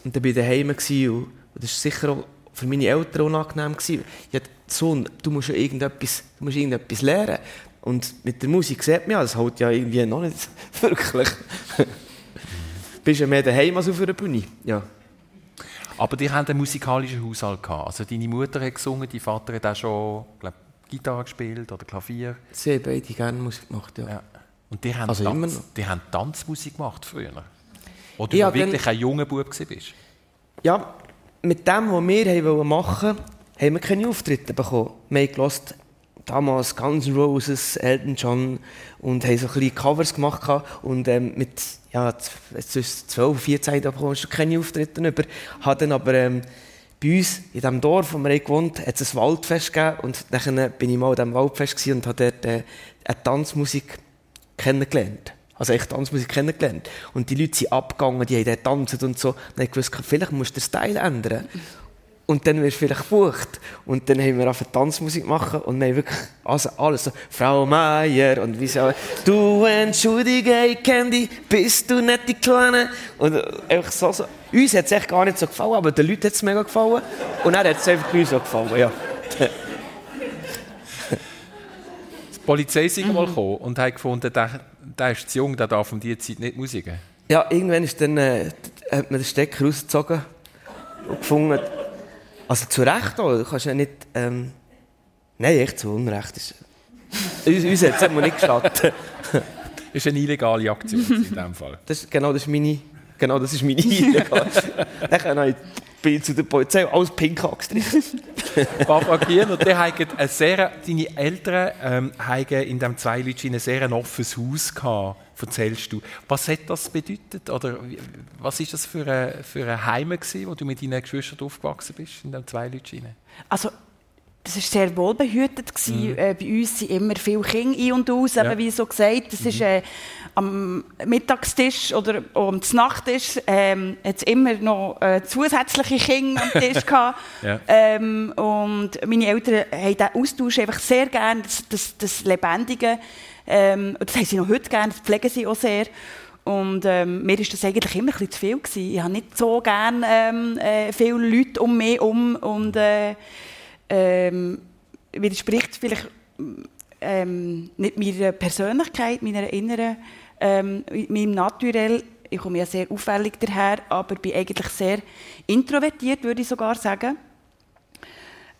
Speaker 5: Und dann war ich daheim und, und das war sicher auch für meine Eltern unangenehm. Gewesen. Ich hatte, Sohn, du musst ja irgendetwas, du musst irgendetwas lernen. Und mit der Musik sieht man ja, das hält ja irgendwie noch nicht wirklich. du bist ja mehr daheim als auf einer Bühne. Ja.
Speaker 3: Aber die haben einen musikalischen Haushalt gehabt. Also deine Mutter hat gesungen, dein Vater hat auch schon glaub, Gitarre gespielt oder Klavier.
Speaker 5: Sie haben beide gerne Musik gemacht, ja.
Speaker 3: Ja. Und die haben,
Speaker 5: Also
Speaker 3: Tanz, die haben Tanzmusik gemacht früher. Oder du
Speaker 5: dann-
Speaker 3: wirklich ein junger Bub warst.
Speaker 5: Ja, mit dem, was wir machen wollten, haben wir keine Auftritte bekommen. Wir haben damals Guns N' Roses, Elton John und haben so ein bisschen Covers gemacht. Und ähm, mit ja, z- zwischen 12 und 14 da bekommst du keine Auftritte über. Hat dann aber ähm, bei uns in dem Dorf, wo wir gewohnt haben, es ein Waldfest gegeben. Und dann bin ich mal an diesem Waldfest und habe dort äh, eine Tanzmusik kennengelernt. Also echt Tanzmusik kennengelernt. Und die Leute sind abgegangen, die haben dort getanzt und so. Dann habe ich gewusst, vielleicht musst du den Style ändern. Und dann wirst du vielleicht gebucht. Und dann haben wir angefangen Tanzmusik machen und wir haben wirklich also alles so, Frau Meier und wie so, du entschuldige Candy, bist du nicht die Kleine? Und einfach so, so. Uns hat es echt gar nicht so gefallen, aber den Leuten hat es mega gefallen. Und dann hat es einfach uns so gefallen, ja.
Speaker 3: Die Polizei ist mal gekommen und hat gefunden, der, der ist zu jung, der darf um diese Zeit nicht musiken.
Speaker 5: Ja, irgendwann ist dann, äh, hat man den Stecker rausgezogen und gefunden, also zu Recht auch, du kannst ja nicht, ähm, nein, echt zu Unrecht. Ist, uns, uns hat es nicht gestattet.
Speaker 3: Das ist eine illegale Aktion in diesem Fall.
Speaker 5: Das, genau, das ist meine, genau, das ist meine Idee. Dann kann ich bin ich zu der Polizei, alles pink angestrichen.
Speaker 3: Papa Gier, und haben eine sehr, deine Eltern ähm, haben in diesem Zweilütschen ein sehr offenes Haus gehabt, erzählst du. Was hat das bedeutet? Oder was ist das für ein, für ein Heim gewesen, wo du mit deinen Geschwistern aufgewachsen bist, in diesem Zweilütschen?
Speaker 4: Also, das war sehr wohlbehütet. gewesen. Äh, bei uns sind immer viele Kinder ein und aus, eben
Speaker 3: Ja.
Speaker 4: wie so gesagt. Das ist äh, am Mittagstisch oder auch am Nachttisch ähm, es immer noch äh, zusätzliche Kinder am Tisch gehabt.
Speaker 3: Ja.
Speaker 4: ähm, und meine Eltern haben diesen Austausch einfach sehr gerne, das, das, das Lebendige. Ähm, das haben sie noch heute gerne, das pflegen sie auch sehr. Und ähm, mir war das eigentlich immer ein zu viel. Gewesen. Ich habe nicht so gerne ähm, äh, viele Leute um mich herum und äh, ähm, widerspricht vielleicht ähm, nicht meiner Persönlichkeit, meiner inneren, ähm, meinem Naturell. Ich komme ja sehr auffällig daher, aber bin eigentlich sehr introvertiert, würde ich sogar sagen.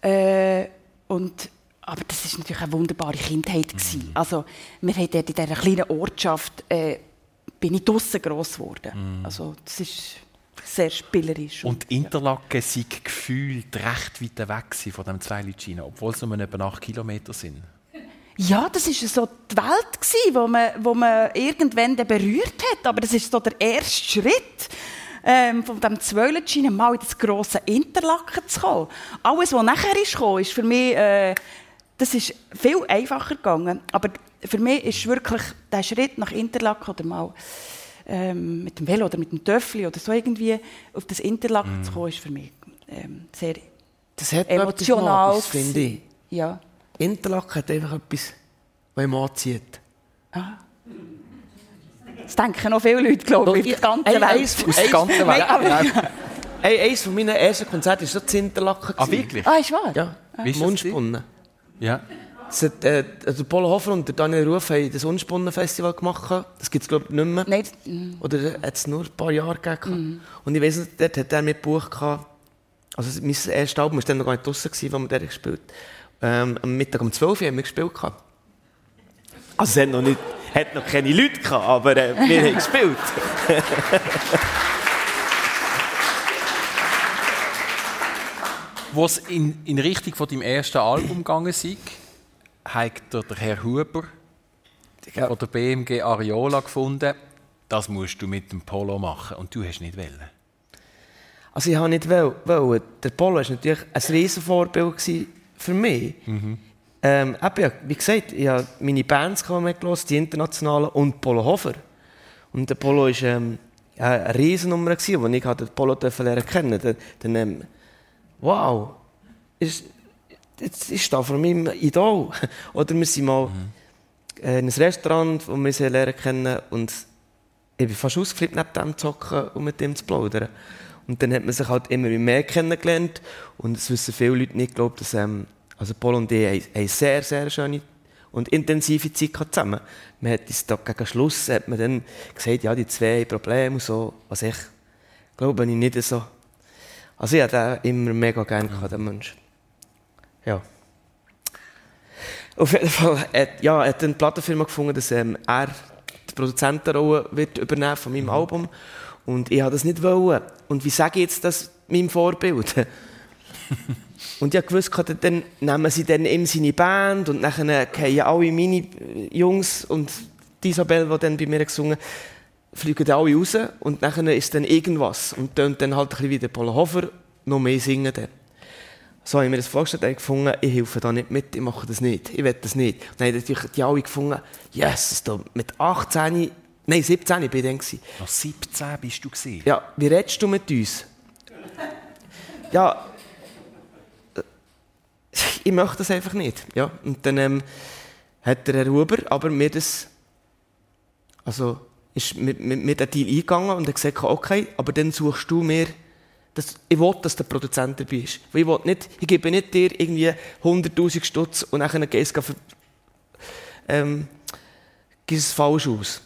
Speaker 4: Äh, und, aber das ist natürlich eine wunderbare Kindheit. gewesen. Also, wir haben dort in dieser kleinen Ortschaft äh, bin ich draussen gross geworden. Also, das ist sehr spielerisch.
Speaker 3: Und Interlaken sei gefühlt recht weit weg von dem Zweilütschen, obwohl es nur etwa 8 Kilometer sind.
Speaker 4: Ja, das war so die Welt, gewesen, wo man, wo man irgendwann berührt hat. Aber das ist so der erste Schritt, ähm, von diesem Zwölenschienen mal in das grosse Interlaken zu kommen. Alles, was nachher ist ist für mich, äh, das ist viel einfacher gegangen. Aber für mich ist wirklich der Schritt nach Interlaken oder mal ähm, mit dem Velo oder mit dem Töffel oder so irgendwie auf das Interlaken zu kommen, ist für mich ähm, sehr
Speaker 5: Das hat
Speaker 4: emotional.
Speaker 5: Magisches, finde ich.
Speaker 4: Ja.
Speaker 5: Interlaken hat einfach etwas, was ihm anzieht.
Speaker 4: Das denken noch viele Leute, glaube ich, auf der ganzen
Speaker 5: Ey,
Speaker 4: Welt.
Speaker 5: eins-
Speaker 3: Aus der ganzen Welt.
Speaker 5: Ey, eines von meinen ersten Konzerten war so zu Interlaken.
Speaker 3: Ah, wirklich?
Speaker 4: Ah, ist wahr?
Speaker 5: Ja,
Speaker 3: ist das
Speaker 5: Mundspunnen.
Speaker 3: Ja.
Speaker 5: Es hat, äh, also Polo Hofer und der Daniel Ruf haben das Unspunnen-Festival gemacht. Das gibt es, glaube ich, nicht mehr.
Speaker 4: Nein, das-.
Speaker 5: Oder hat es nur ein paar Jahre gegeben. Und ich weiss nicht, dort hat er mit Buch gehabt. Also mein erstes Album war dann noch gar nicht draussen, gewesen, wo wir dort gespielt ähm, Am Mittag um 12 Uhr haben wir gespielt. gehabt. Also es hat noch, nicht, hat noch keine Leute gehabt, aber äh, wir haben gespielt.
Speaker 3: Wo es in, in Richtung von deinem ersten Album gegangen ist, hat der Herr Huber
Speaker 5: Ja.
Speaker 3: von der BMG Ariola gefunden, das musst du mit dem Polo machen. Und du hast nicht wollen.
Speaker 5: Also ich habe nicht wollen. Der Polo war natürlich ein Riesenvorbild gewesen für mich. Ähm, eben, ja, wie gesagt, ich habe meine Bands mitgelassen, die internationalen und Polo Hofer. Und der Polo war ähm, eine Riesennummer, als ich den Polo durfte lernen kennen ähm, wow, ist, jetzt ist da vor meinem Idol. Oder wir sind mal äh, in ein Restaurant, wo wir sie lernen kennen und ich bin fast ausgeflippt, neben dem zu hocken und mit ihm zu plaudern. Und dann hat man sich halt immer mehr kennengelernt und es wissen viele Leute nicht, glaube dass ähm, also Paul und ich haben eine sehr, sehr schöne und intensive Zeit zusammen. Man hat uns da gegen Schluss hat man dann gesagt, ja, die zwei Probleme und so, was ich glaube ich nicht so. Also ich habe den immer mega gerne gehabt, den Mensch. Ja. Auf jeden Fall hat, ja, hat eine Plattenfirma gefunden, dass ähm, er die Produzentenrolle wird übernehmen von meinem Album. Und ich habe das nicht wollen. Und wie sage ich jetzt das meinem Vorbild? und ich wusste, dann nehmen sie dann ihm seine Band und dann gehen alle meine Jungs und die Isabel, die dann bei mir gesungen fliegen alle raus und dann ist dann irgendwas. Und dann, dann halt ein bisschen wie der Paul Hofer noch mehr singen. Dann. So habe ich mir das vorgestellt und gefunden, ich helfe da nicht mit, ich mache das nicht, ich will das nicht. Und dann haben natürlich die alle gefunden, yes, da mit 18, nein 17 bin ich dann. gewesen.
Speaker 3: Noch 17 bist du gesehen.
Speaker 5: Ja, wie redest du mit uns? Ja, äh, ich möchte das einfach nicht. Ja, und dann ähm, hat der Herr Huber aber mir das, also ist mit, mit, mit der Deal eingegangen und hat gesagt, okay, aber dann suchst du mir, das, ich will, dass der Produzent dabei ist. Weil ich, will nicht, ich gebe nicht dir irgendwie 100'000 Stutz und dann gehst du ver- ähm, gibst es falsch aus.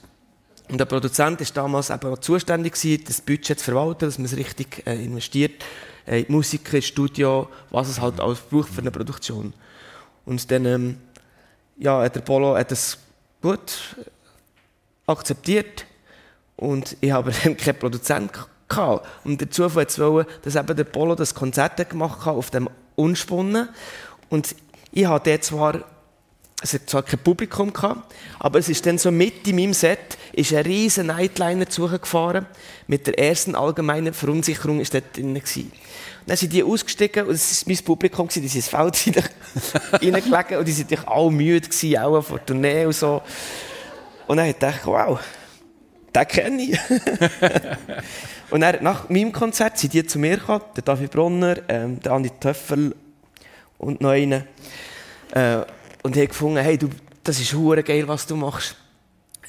Speaker 5: Und der Produzent war damals eben zuständig, gewesen, das Budget zu verwalten, dass man es richtig äh, investiert, äh, in Musiker, Studio, was es halt alles braucht für eine Produktion. Und dann ähm, ja, hat der Polo hat das gut akzeptiert und ich habe dann keinen Produzent gehabt. Und der Zufall es wollen, dass eben der Polo das Konzert gemacht hat auf dem Unspunnen. Und ich hatte dort zwar, es hat zwar kein Publikum gehabt, aber es ist dann so mit in meinem Set, ist ein riesen Nightliner zugefahren. Mit der ersten allgemeinen Verunsicherung ist dort drin gewesen. Und dann sind die ausgestiegen und es war mein Publikum, gewesen, die sind ins Feld reingelegen und die sind natürlich alle müde gewesen, auch vor der Tournee und so. Und dann dachte ich, wow, den kenne ich. und dann, nach meinem Konzert sind die zu mir gekommen, der David Bronner, ähm, der Andi Töffel und noch einer. Äh, und haben gefunden, hey, du, das ist hure geil, was du machst.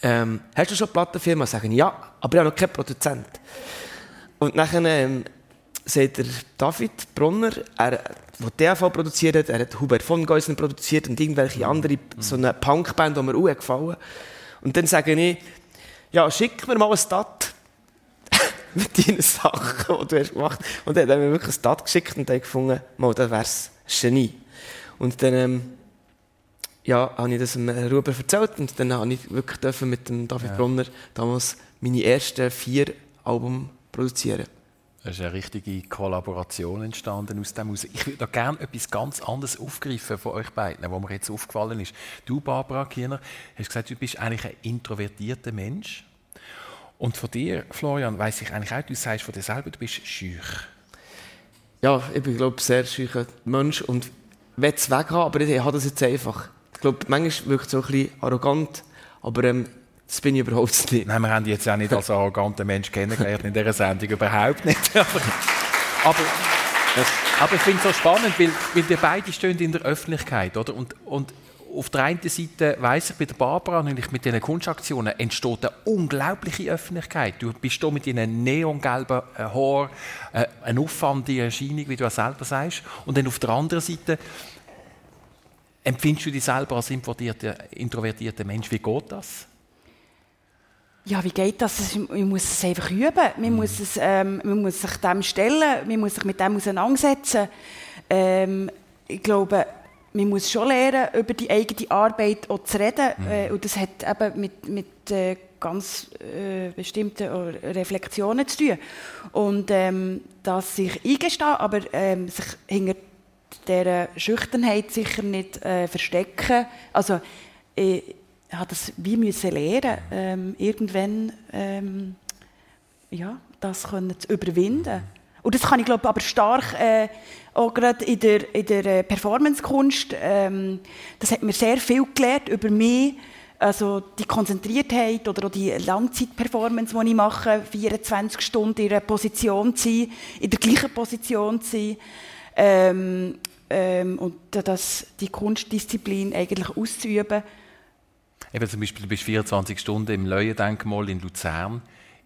Speaker 5: Ähm, hast du schon eine Plattenfirma? Sagen ja, aber ich habe noch keinen Produzent. Und nachher ähm, sagt der David Bronner, er, der DAV produziert hat, er hat Hubert von Geusner produziert und irgendwelche andere, so eine Punkband, die mir auch gefallen Und dann sage ich, ja, schick mir mal ein Stat mit deinen Sachen, die du hast gemacht hast. Und dann hat er mir wirklich ein Stat geschickt und dann gefunden, mal, das wär's Genie. Und dann, ähm, ja, habe ich das dem Ruber erzählt und dann habe ich wirklich mit dem David
Speaker 3: Ja.
Speaker 5: Bronner damals meine ersten vier Alben produzieren.
Speaker 3: Es ist eine richtige Kollaboration entstanden aus dem. Ich würde gerne etwas ganz anderes aufgreifen von euch beiden, was mir jetzt aufgefallen ist. Du, Barbara Kiener, hast gesagt, du bist eigentlich ein introvertierter Mensch. Und von dir, Florian, weiß ich eigentlich auch, du sagst von dir selber, du bist schüch.
Speaker 5: Ja, ich bin, glaube sehr schücher Mensch und will es weg haben, aber ich habe das jetzt einfach. Ich glaube, manchmal wirkt es so ein bisschen arrogant, aber ähm, das bin ich überhaupt nicht.
Speaker 3: Nein, wir haben dich jetzt auch nicht als arroganter Mensch kennengelernt in dieser Sendung, überhaupt nicht. aber, aber, aber ich finde es so spannend, weil, weil ihr beide stehen in der Öffentlichkeit, oder? Und, und auf der einen Seite weiss ich bei der Barbara, nämlich mit diesen Kunstaktionen entsteht eine unglaubliche Öffentlichkeit. Du bist hier mit deinen neongelben äh, Haaren äh, eine auffallende Erscheinung, wie du auch selber sagst. Und dann auf der anderen Seite empfindest du dich selber als introvertierter, introvertierter Mensch. Wie geht das?
Speaker 4: Ja, wie geht das? Man muss es einfach üben. Man, muss, es, ähm, man muss sich dem stellen, man muss sich mit dem auseinandersetzen. Ähm, ich glaube, man muss schon lernen, über die eigene Arbeit auch zu reden. Äh, und das hat eben mit, mit äh, ganz äh, bestimmten Reflexionen zu tun. Und ähm, das sich eingestehen, aber ähm, sich hinter dieser Schüchternheit sicher nicht äh, verstecken. Also, ich habe das wie müssen lernen, ähm, irgendwann ähm, ja, das können zu überwinden. Und das kann ich glaube aber stark äh, auch gerade in der, in der äh, Performance-Kunst. Ähm, das hat mir sehr viel gelernt über mich. Also die Konzentriertheit oder auch die Langzeit-Performance, die ich mache, 24 Stunden in einer Position zu sein, in der gleichen Position zu sein. Ähm, ähm, und das, die Kunstdisziplin eigentlich auszuüben.
Speaker 3: Eben zum Beispiel, du bist 24 Stunden im Leuendenkmal in Luzern.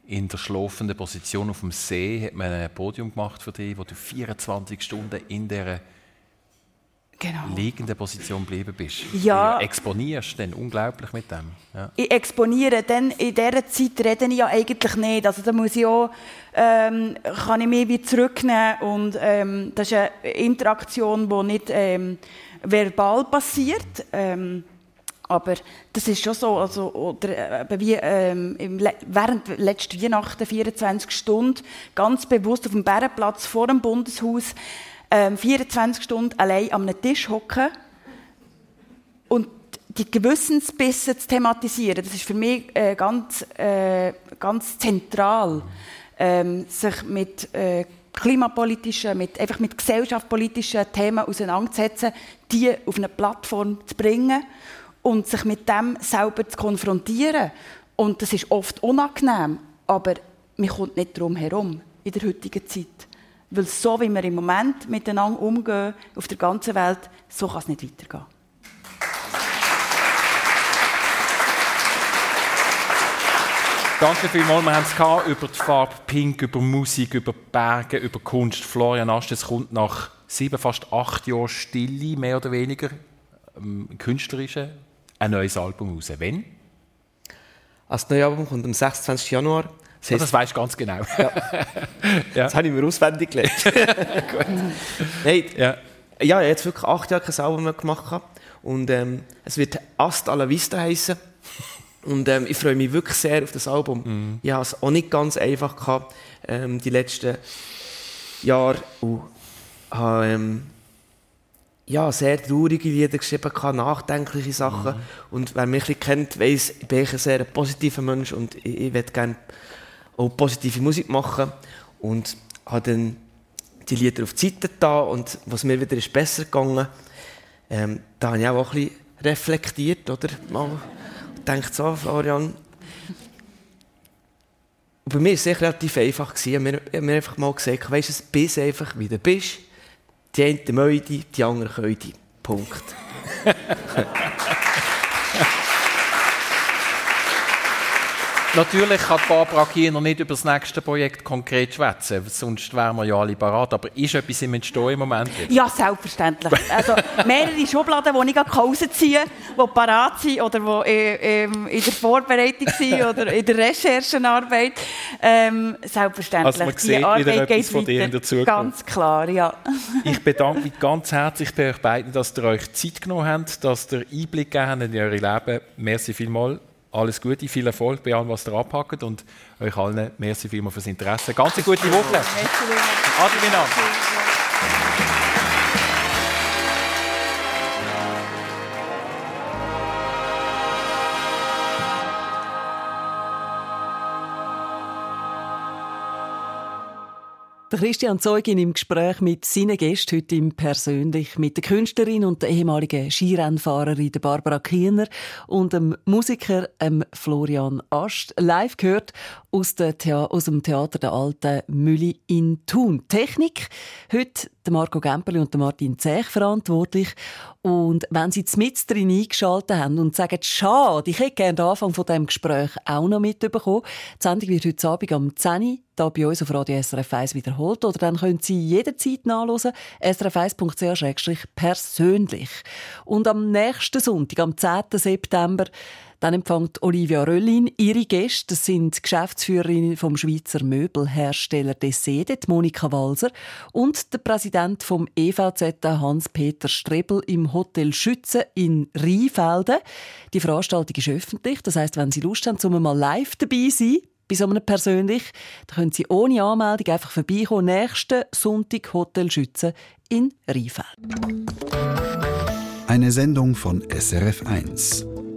Speaker 3: In der schlafenden Position auf dem See hat man ein Podium gemacht für dich, wo du 24 Stunden in der
Speaker 4: Genau.
Speaker 3: liegenden Position geblieben bist.
Speaker 4: Ja.
Speaker 3: Du exponierst dann unglaublich mit dem. Ja.
Speaker 4: ich exponiere, dann in dieser Zeit rede ich ja eigentlich nicht. Also da muss ich auch, ähm, kann ich mich wie zurücknehmen und ähm, das ist eine Interaktion, die nicht ähm, verbal passiert. Ähm, aber das ist schon so, also, oder, äh, wie, ähm, während der letzten Weihnachten 24 Stunden ganz bewusst auf dem Bärenplatz vor dem Bundeshaus ähm, 24 Stunden allein einem Tisch hocken und die Gewissensbisse zu thematisieren, das ist für mich äh, ganz, äh, ganz zentral, ähm, sich mit äh, klimapolitischen, mit, einfach mit gesellschaftspolitischen Themen auseinanderzusetzen, die auf eine Plattform zu bringen und sich mit dem selber zu konfrontieren. Und das ist oft unangenehm, aber man kommt nicht drum herum in der heutigen Zeit. Weil so, wie wir im Moment miteinander umgehen, auf der ganzen Welt, so kann es nicht weitergehen.
Speaker 3: Danke vielmals. Wir haben es über die Farbe Pink, über Musik, über Berge, über Kunst. Florian Astes kommt nach sieben, fast acht Jahren Stille, mehr oder weniger, ähm, künstlerische, ein neues Album raus. Wenn?
Speaker 5: Also das neue Album kommt am 26. Januar. Das,
Speaker 3: Ja,
Speaker 5: heisst,
Speaker 3: das weißt du ganz genau.
Speaker 5: das habe ich mir auswendig gelernt. Gut. Nein,
Speaker 3: Ja.
Speaker 5: ja, ich habe jetzt wirklich acht Jahre kein Album mehr gemacht. Und ähm, es wird Ast la Vista heißen. Und ähm, ich freue mich wirklich sehr auf das Album. Mhm. Ich habe es auch nicht ganz einfach gehabt, ähm, die letzten Jahre. Und habe ähm, ja, sehr traurige Lieder geschrieben, nachdenkliche Sachen. Mhm. Und wer mich ein kennt, weiss, ich bin ein sehr positiver Mensch und ich, ich möchte gerne auch positive Musik machen. Und habe dann die Lieder auf die Seite da und was mir wieder ist besser gegangen, ähm, da habe ich auch ein bisschen reflektiert, oder? Mal denkt so, Florian. Und bei mir war es relativ einfach. Ich habe mir, mir einfach mal gesagt, weißt du, bist einfach, wie du bist. Die einen mögen die, anderen können. Punkt.
Speaker 3: Natürlich kann Barbara Kiener nicht über das nächste Projekt konkret schwätzen, sonst wären wir ja alle parat. Aber ist etwas im Entstehen im Moment?
Speaker 4: Jetzt? Ja, selbstverständlich. Also mehrere Schubladen, die ich rausziehen kann, die parat sind oder die äh, ähm, in der Vorbereitung sind oder in der Recherchenarbeit. Ähm, selbstverständlich.
Speaker 3: Also man sieht Die Arbeit wieder etwas von dir in der Zukunft.
Speaker 4: Ganz klar, ja.
Speaker 3: ich bedanke mich ganz herzlich bei euch beiden, dass ihr euch Zeit genommen habt, dass ihr Einblick gegeben habt in eure Leben. Merci vielmals alles Gute, viel Erfolg bei allem, was ihr anpackt und euch allen merci vielmals fürs Interesse. Ganz eine gute Woche. Adi
Speaker 7: Christian Zeugin im Gespräch mit seinen Gästen heute im persönlich mit der Künstlerin und der ehemaligen Skirennfahrerin Barbara Kiener und dem Musiker Florian Ast live gehört aus, aus, dem Theater der Alten Mülli in Thun. Technik heute Marco Gemperli und Martin Zech verantwortlich. Und wenn Sie mit drin eingeschaltet haben und sagen, schade, ich hätte gerne den Anfang von diesem Gespräch auch noch mitbekommen. Die Sendung wird heute Abend am 10 Uhr hier bei uns auf Radio SRF 1 wiederholt. Oder dann können Sie jederzeit nachlesen, srf1.ch-persönlich. Und am nächsten Sonntag, am 10. September, dann empfängt Olivia Röllin ihre Gäste. Das sind die Geschäftsführerin vom Schweizer Möbelhersteller Desede, Monika Walser, und der Präsident vom EVZ, Hans-Peter Strebel, im Hotel Schütze in Rheinfelden. Die Veranstaltung ist öffentlich. Das heißt, wenn Sie Lust haben, zum mal live dabei sein, bei so einem persönlich, dann können Sie ohne Anmeldung einfach vorbeikommen. Nächsten Sonntag Hotel Schütze in Rheinfelden.
Speaker 1: Eine Sendung von SRF 1.